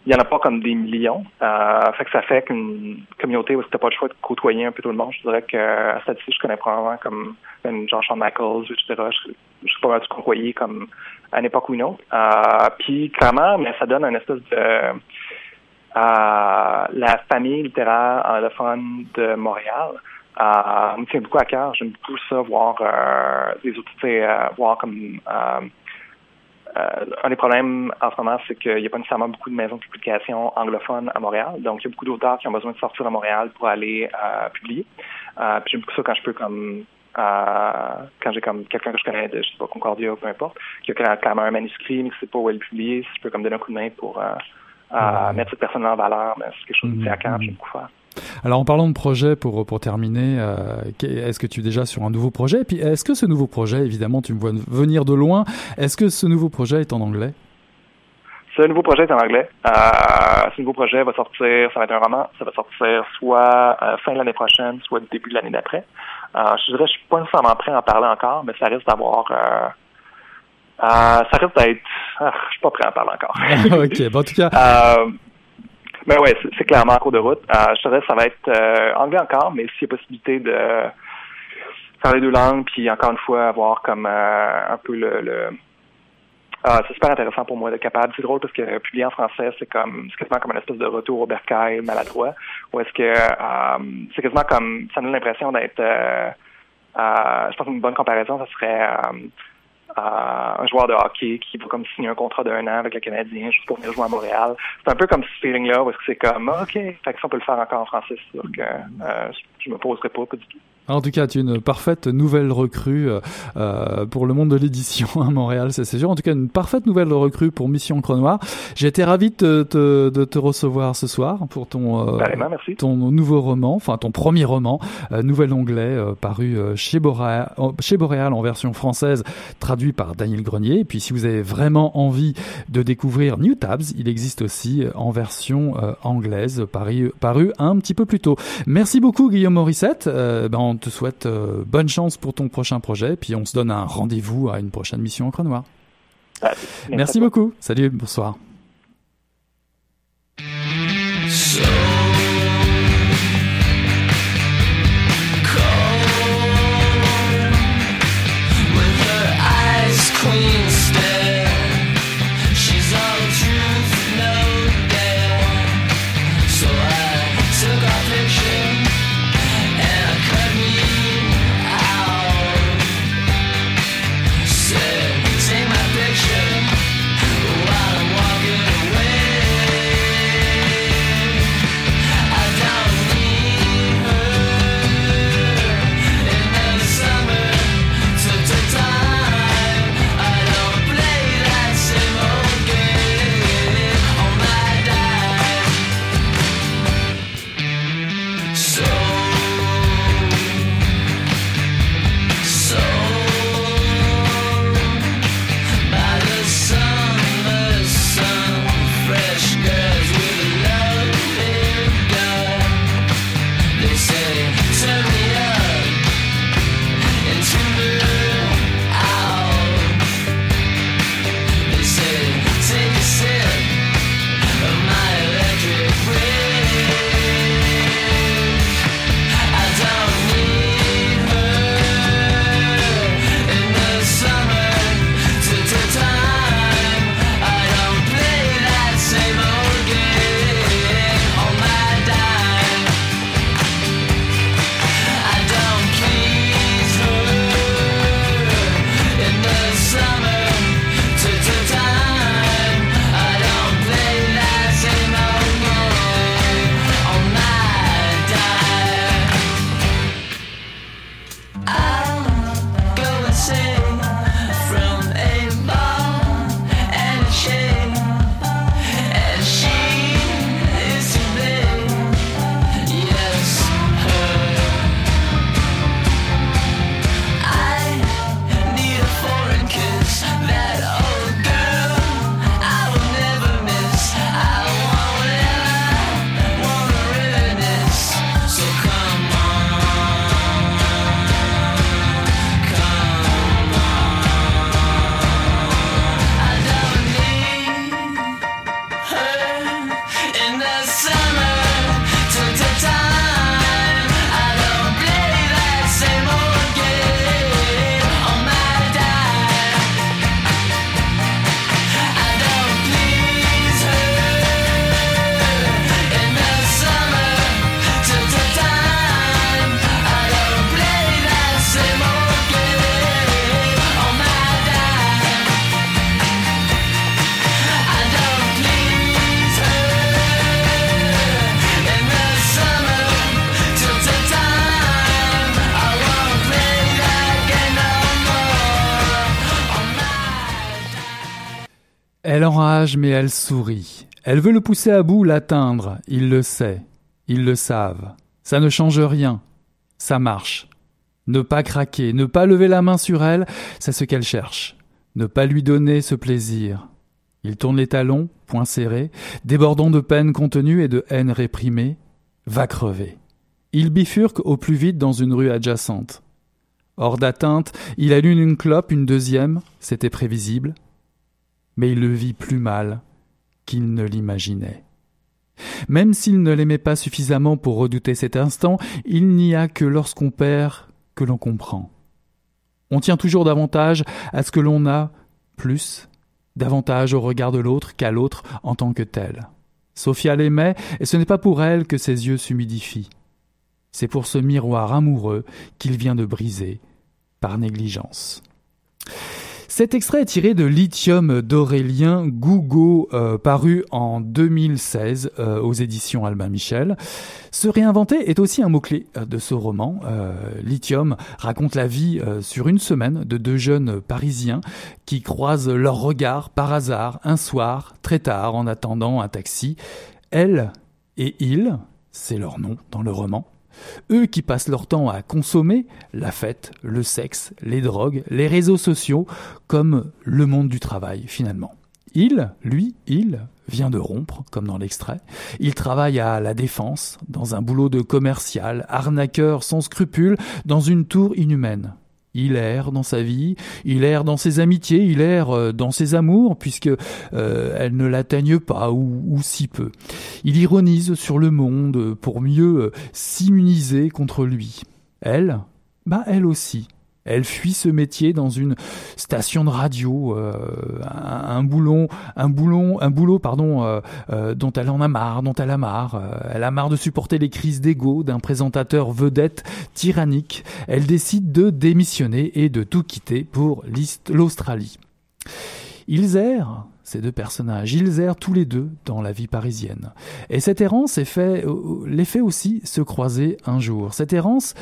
il y en a pas comme des millions. Euh, fait que ça fait qu'une communauté où t'as pas le choix de côtoyer un peu tout le monde. Je dirais que à cette je connais probablement comme une genre Shawn Michaels, etc. Je, je suis pas mal du côtoyer comme à une époque ou une autre. Euh, puis clairement, mais ça donne un espèce de euh, la famille littéraire anglophone de Montréal. Euh, me tient beaucoup à cœur. J'aime beaucoup ça, voir euh, des outils, tu sais, voir comme euh, un des problèmes en ce moment, c'est qu'il n'y a pas nécessairement beaucoup de maisons de publication anglophones à Montréal. Donc, il y a beaucoup d'auteurs qui ont besoin de sortir à Montréal pour aller euh, publier. Euh, puis j'aime beaucoup ça quand je peux comme quand j'ai comme quelqu'un que je connais de, je sais pas, Concordia ou peu importe, qui a clairement un manuscrit, mais qui sait pas où elle le publier, si je peux comme donner un coup de main pour mettre cette personne en valeur, mais c'est quelque chose me tient à cœur, j'aime beaucoup faire. Alors en parlant de projet, pour, pour terminer, euh, est-ce que tu es déjà sur un nouveau projet? Et puis est-ce que ce nouveau projet, évidemment tu me vois venir de loin, est-ce que ce nouveau projet est en anglais? Ce nouveau projet est en anglais. Euh, ce nouveau projet va sortir, ça va être un roman, ça va sortir soit euh, fin de l'année prochaine, soit début de l'année d'après. Euh, je dirais, je suis pas nécessairement prêt à en parler encore, mais ça risque d'avoir... Ça risque d'être... Ah, je suis pas prêt à en parler encore. [laughs] ok, bon, en tout cas... Euh, mais ouais, c'est, clairement en cours de route. Euh, je dirais que ça va être euh, anglais encore, mais s'il y a possibilité de faire les deux langues, puis encore une fois avoir comme euh, un peu le, le ah, c'est super intéressant pour moi d'être capable. C'est drôle parce que publier en français, c'est comme c'est quasiment comme une espèce de retour au bercail maladroit. Ou est-ce que euh, c'est quasiment comme ça donne l'impression d'être euh, euh, je pense qu'une bonne comparaison, ça serait euh, un joueur de hockey qui va comme signer un contrat d'un an avec le Canadien juste pour venir jouer à Montréal. C'est un peu comme ce feeling-là où est-ce que c'est comme OK, fait que ça on peut le faire encore en français, c'est sûr que euh, je me poserai pas, pas du tout. En tout cas, tu es une parfaite nouvelle recrue euh, pour le monde de l'édition à Montréal, c'est sûr. En tout cas, une parfaite nouvelle recrue pour Mission Encre Noire. J'ai été ravi de te, de te recevoir ce soir pour ton, euh, merci. ton nouveau roman, enfin ton premier roman, euh, Nouvel Onglet, euh, paru chez Boréal, chez Boréal en version française, traduit par Daniel Grenier. Et puis, si vous avez vraiment envie de découvrir New Tabs, il existe aussi en version anglaise, paru, paru un petit peu plus tôt. Merci beaucoup, Guillaume Morissette. ben, on te souhaite euh, bonne chance pour ton prochain projet, puis on se donne un rendez-vous à une prochaine mission en Noir. Ah, merci, merci beaucoup. Salut, bonsoir. Mais elle sourit. Elle veut le pousser à bout, l'atteindre. Il le sait. Ils le savent. Ça ne change rien. Ça marche. Ne pas craquer, ne pas lever la main sur elle, c'est ce qu'elle cherche. Ne pas lui donner ce plaisir. Il tourne les talons, poings serrés, débordant de peine contenue et de haine réprimée. Va crever. Il bifurque au plus vite dans une rue adjacente. Hors d'atteinte, il allume une clope, une deuxième, c'était prévisible. Mais il le vit plus mal qu'il ne l'imaginait. Même s'il ne l'aimait pas suffisamment pour redouter cet instant, il n'y a que lorsqu'on perd que l'on comprend. On tient toujours davantage à ce que l'on a plus, davantage au regard de l'autre qu'à l'autre en tant que tel. Sophia l'aimait, et ce n'est pas pour elle que ses yeux s'humidifient. C'est pour ce miroir amoureux qu'il vient de briser par négligence. Cet extrait est tiré de Lithium d'Aurélien Gougo, euh, paru en 2016 euh, aux éditions Albin Michel. Se réinventer est aussi un mot-clé euh, de ce roman. Lithium raconte la vie sur une semaine de deux jeunes parisiens qui croisent leurs regards par hasard un soir, très tard, en attendant un taxi. Elle et il, c'est leur nom dans le roman, eux qui passent leur temps à consommer la fête, le sexe, les drogues, les réseaux sociaux, comme le monde du travail finalement. Il, lui, il, vient de rompre, comme dans l'extrait. Il travaille à la défense, dans un boulot de commercial, arnaqueur sans scrupules, dans une tour inhumaine. Il erre dans sa vie, il erre dans ses amitiés, il erre euh, dans ses amours, puisque euh, ne l'atteignent pas ou, ou, si peu. Il ironise sur le monde pour mieux euh, s'immuniser contre lui. Elle, bah elle aussi. Elle fuit ce métier dans une station de radio, euh, un, un, boulon, un boulot, pardon, euh, euh, dont elle en a marre, dont elle a marre. elle a marre de supporter les crises d'ego d'un présentateur vedette tyrannique. Elle décide de démissionner et de tout quitter pour l'Australie. Ils errent, ces deux personnages, ils errent tous les deux dans la vie parisienne. Et cette errance fait, les fait aussi se croiser un jour. Cette errance,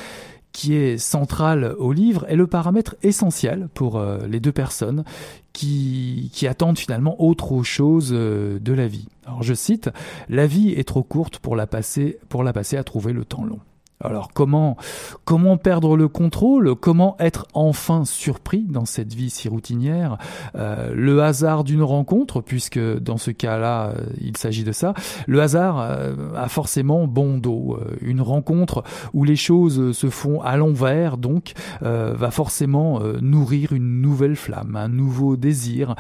qui est centrale au livre est le paramètre essentiel pour euh, les deux personnes qui, qui, attendent finalement autre chose euh, de la vie. Alors je cite, La vie est trop courte pour la passer, pour la passer à trouver le temps long. Alors comment comment perdre le contrôle? Comment être enfin surpris dans cette vie si routinière? Euh, Le hasard d'une rencontre, puisque dans ce cas-là, euh, il s'agit de ça. Le hasard euh, a forcément bon dos. Une rencontre où les choses se font à l'envers, donc, va forcément nourrir une nouvelle flamme, un nouveau désir.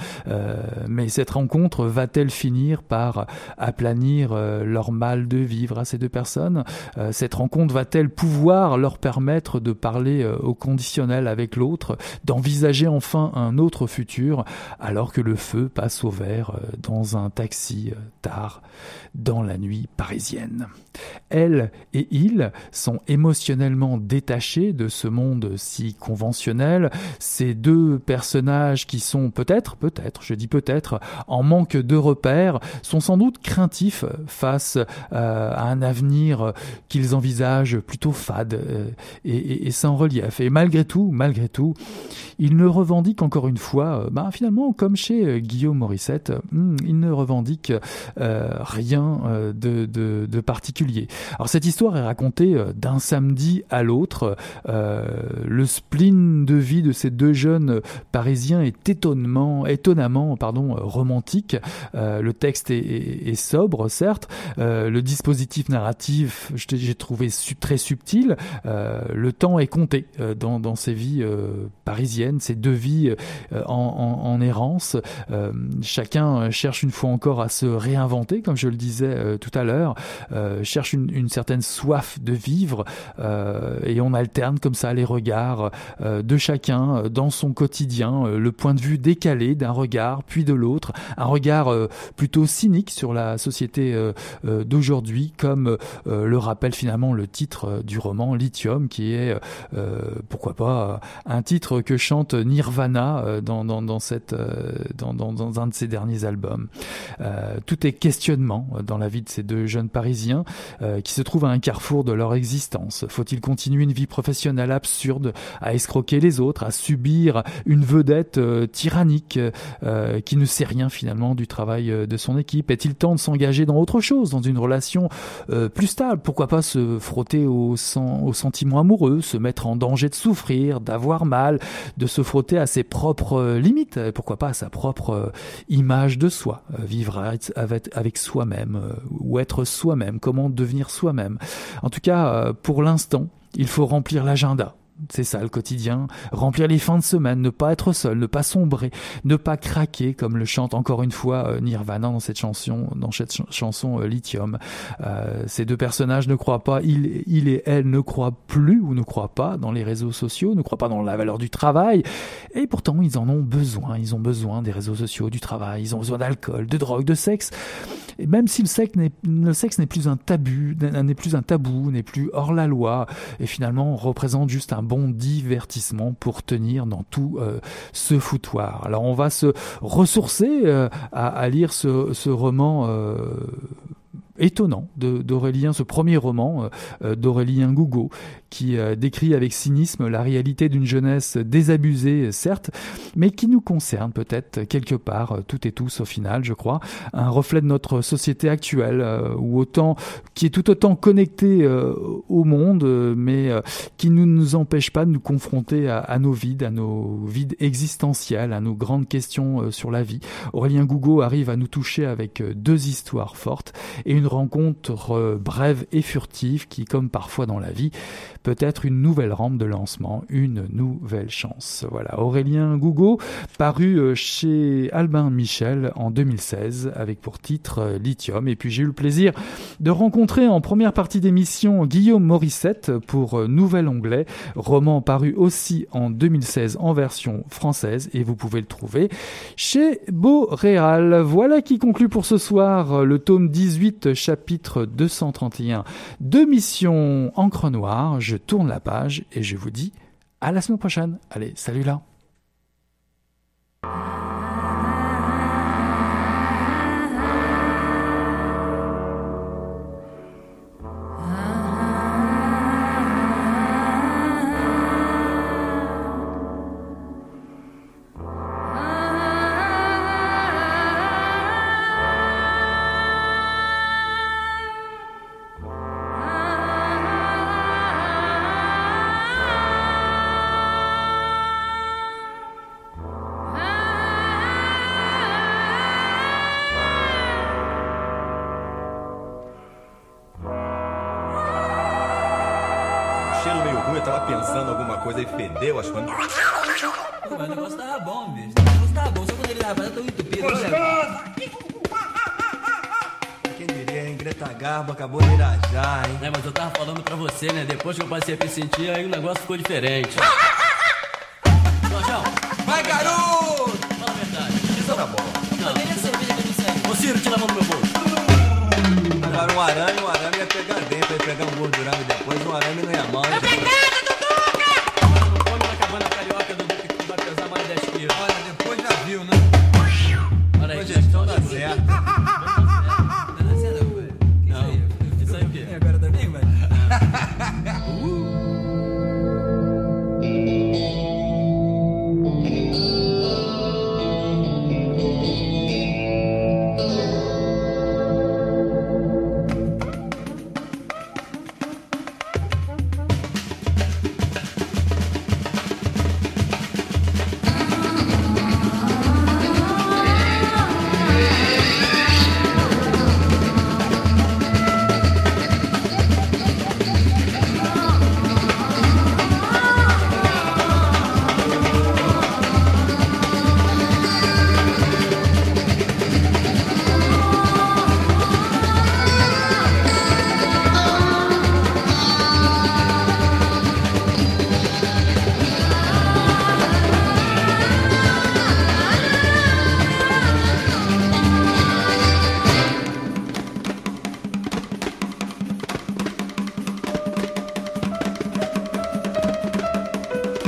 mais cette rencontre va-t-elle finir par aplanir leur mal de vivre à ces deux personnes? Va-t-elle pouvoir leur permettre de parler euh, au conditionnel avec l'autre, d'envisager enfin un autre futur, alors que le feu passe au vert euh, dans un taxi euh, dans la nuit parisienne. Elle et il sont émotionnellement détachés de ce monde si conventionnel. Ces deux personnages qui sont peut-être, peut-être, je dis peut-être, en manque de repères, sont sans doute craintifs face euh, à un avenir qu'ils envisagent plutôt fade euh, et, sans relief. Et malgré tout, malgré tout, ils ne revendiquent encore une fois, euh, bah, finalement, comme chez Guillaume Morissette, hmm, ils ne revendiquent rien euh, de, de, particulier. Alors cette histoire est racontée d'un samedi à l'autre. le spleen de vie de ces deux jeunes parisiens est étonnement, étonnamment pardon, romantique. le texte est, sobre, certes. le dispositif narratif, j'ai trouvé très subtil. le temps est compté dans, ces vies parisiennes, ces deux vies en errance. chacun cherche une fois encore à se réinventer, comme je le disais euh, tout à l'heure, euh, cherche une, certaine soif de vivre euh, et on alterne comme ça les regards de chacun dans son quotidien, le point de vue décalé d'un regard puis de l'autre, un regard plutôt cynique sur la société d'aujourd'hui, comme le rappelle finalement le titre du roman Lithium, qui est, pourquoi pas, un titre que chante Nirvana dans, un de ses derniers albums. Tout est questionnement euh, dans la vie de ces deux jeunes Parisiens euh, qui se trouvent à un carrefour de leur existence. Faut-il continuer une vie professionnelle absurde, à escroquer les autres, à subir une vedette euh, tyrannique qui ne sait rien finalement du travail de son équipe? Est-il temps de s'engager dans autre chose, dans une relation plus stable? Pourquoi pas se frotter aux, aux sentiments amoureux, se mettre en danger de souffrir, d'avoir mal, de se frotter à ses propres limites Pourquoi pas à sa propre image de soi Vivre avec, avec, soi-même euh, ou être soi-même Comment devenir soi-même En tout cas, euh, pour l'instant, il faut remplir l'agenda. C'est ça le quotidien, remplir les fins de semaine, ne pas être seul, ne pas sombrer, ne pas craquer comme le chante encore une fois euh, Nirvana dans cette chanson, dans cette ch- chanson euh, Lithium. Euh, ces deux personnages ne croient pas, il, il et elle ne croient plus ou ne croient pas dans les réseaux sociaux, ne croient pas dans la valeur du travail, et pourtant ils en ont besoin. Ils ont besoin des réseaux sociaux, du travail, ils ont besoin d'alcool, de drogue, de sexe. Et même si le sexe n'est, le sexe n'est plus un tabou, n'est plus un tabou, n'est plus hors la loi, et finalement représente juste un bon divertissement pour tenir dans tout euh, ce foutoir. Alors on va se ressourcer euh, à, lire ce, roman. euh, étonnant d'Aurélien, ce premier roman d'Aurélien Gougo, qui euh, décrit avec cynisme la réalité d'une jeunesse désabusée, certes, mais qui nous concerne peut-être quelque part, euh, toutes et tous au final, je crois, un reflet de notre société actuelle, euh, ou autant, qui est tout autant connectée au monde, mais qui ne nous empêche pas de nous confronter à, à nos vides, à nos vides existentiels, à nos grandes questions sur la vie. Aurélien Gougo arrive à nous toucher avec deux histoires fortes et une rencontre brève et furtive qui, comme parfois dans la vie, peut être une nouvelle rampe de lancement, une nouvelle chance. Voilà, Aurélien Gougo, paru euh, chez Albin Michel en 2016, avec pour titre euh, Lithium. Et puis j'ai eu le plaisir de rencontrer en première partie d'émission Guillaume Morissette pour euh, Nouvel Onglet, roman paru aussi en 2016 en version française, et vous pouvez le trouver chez Beauréal. Voilà qui conclut pour ce soir le tome 18, chapitre 231 de Mission Encre Noire. Je tourne la page et je vous dis à la semaine prochaine. Allez, salut là. Eu tava pensando alguma coisa e fedeu, acho que. Pô, mas o negócio tava bom, bicho. O negócio tava bom, só quando ele tava fazendo tão entupido. né? Quem diria, hein? Greta Garbo acabou de irajar, hein? É, mas eu tava falando pra você, né? Depois que eu passei a me sentir, aí o negócio ficou diferente.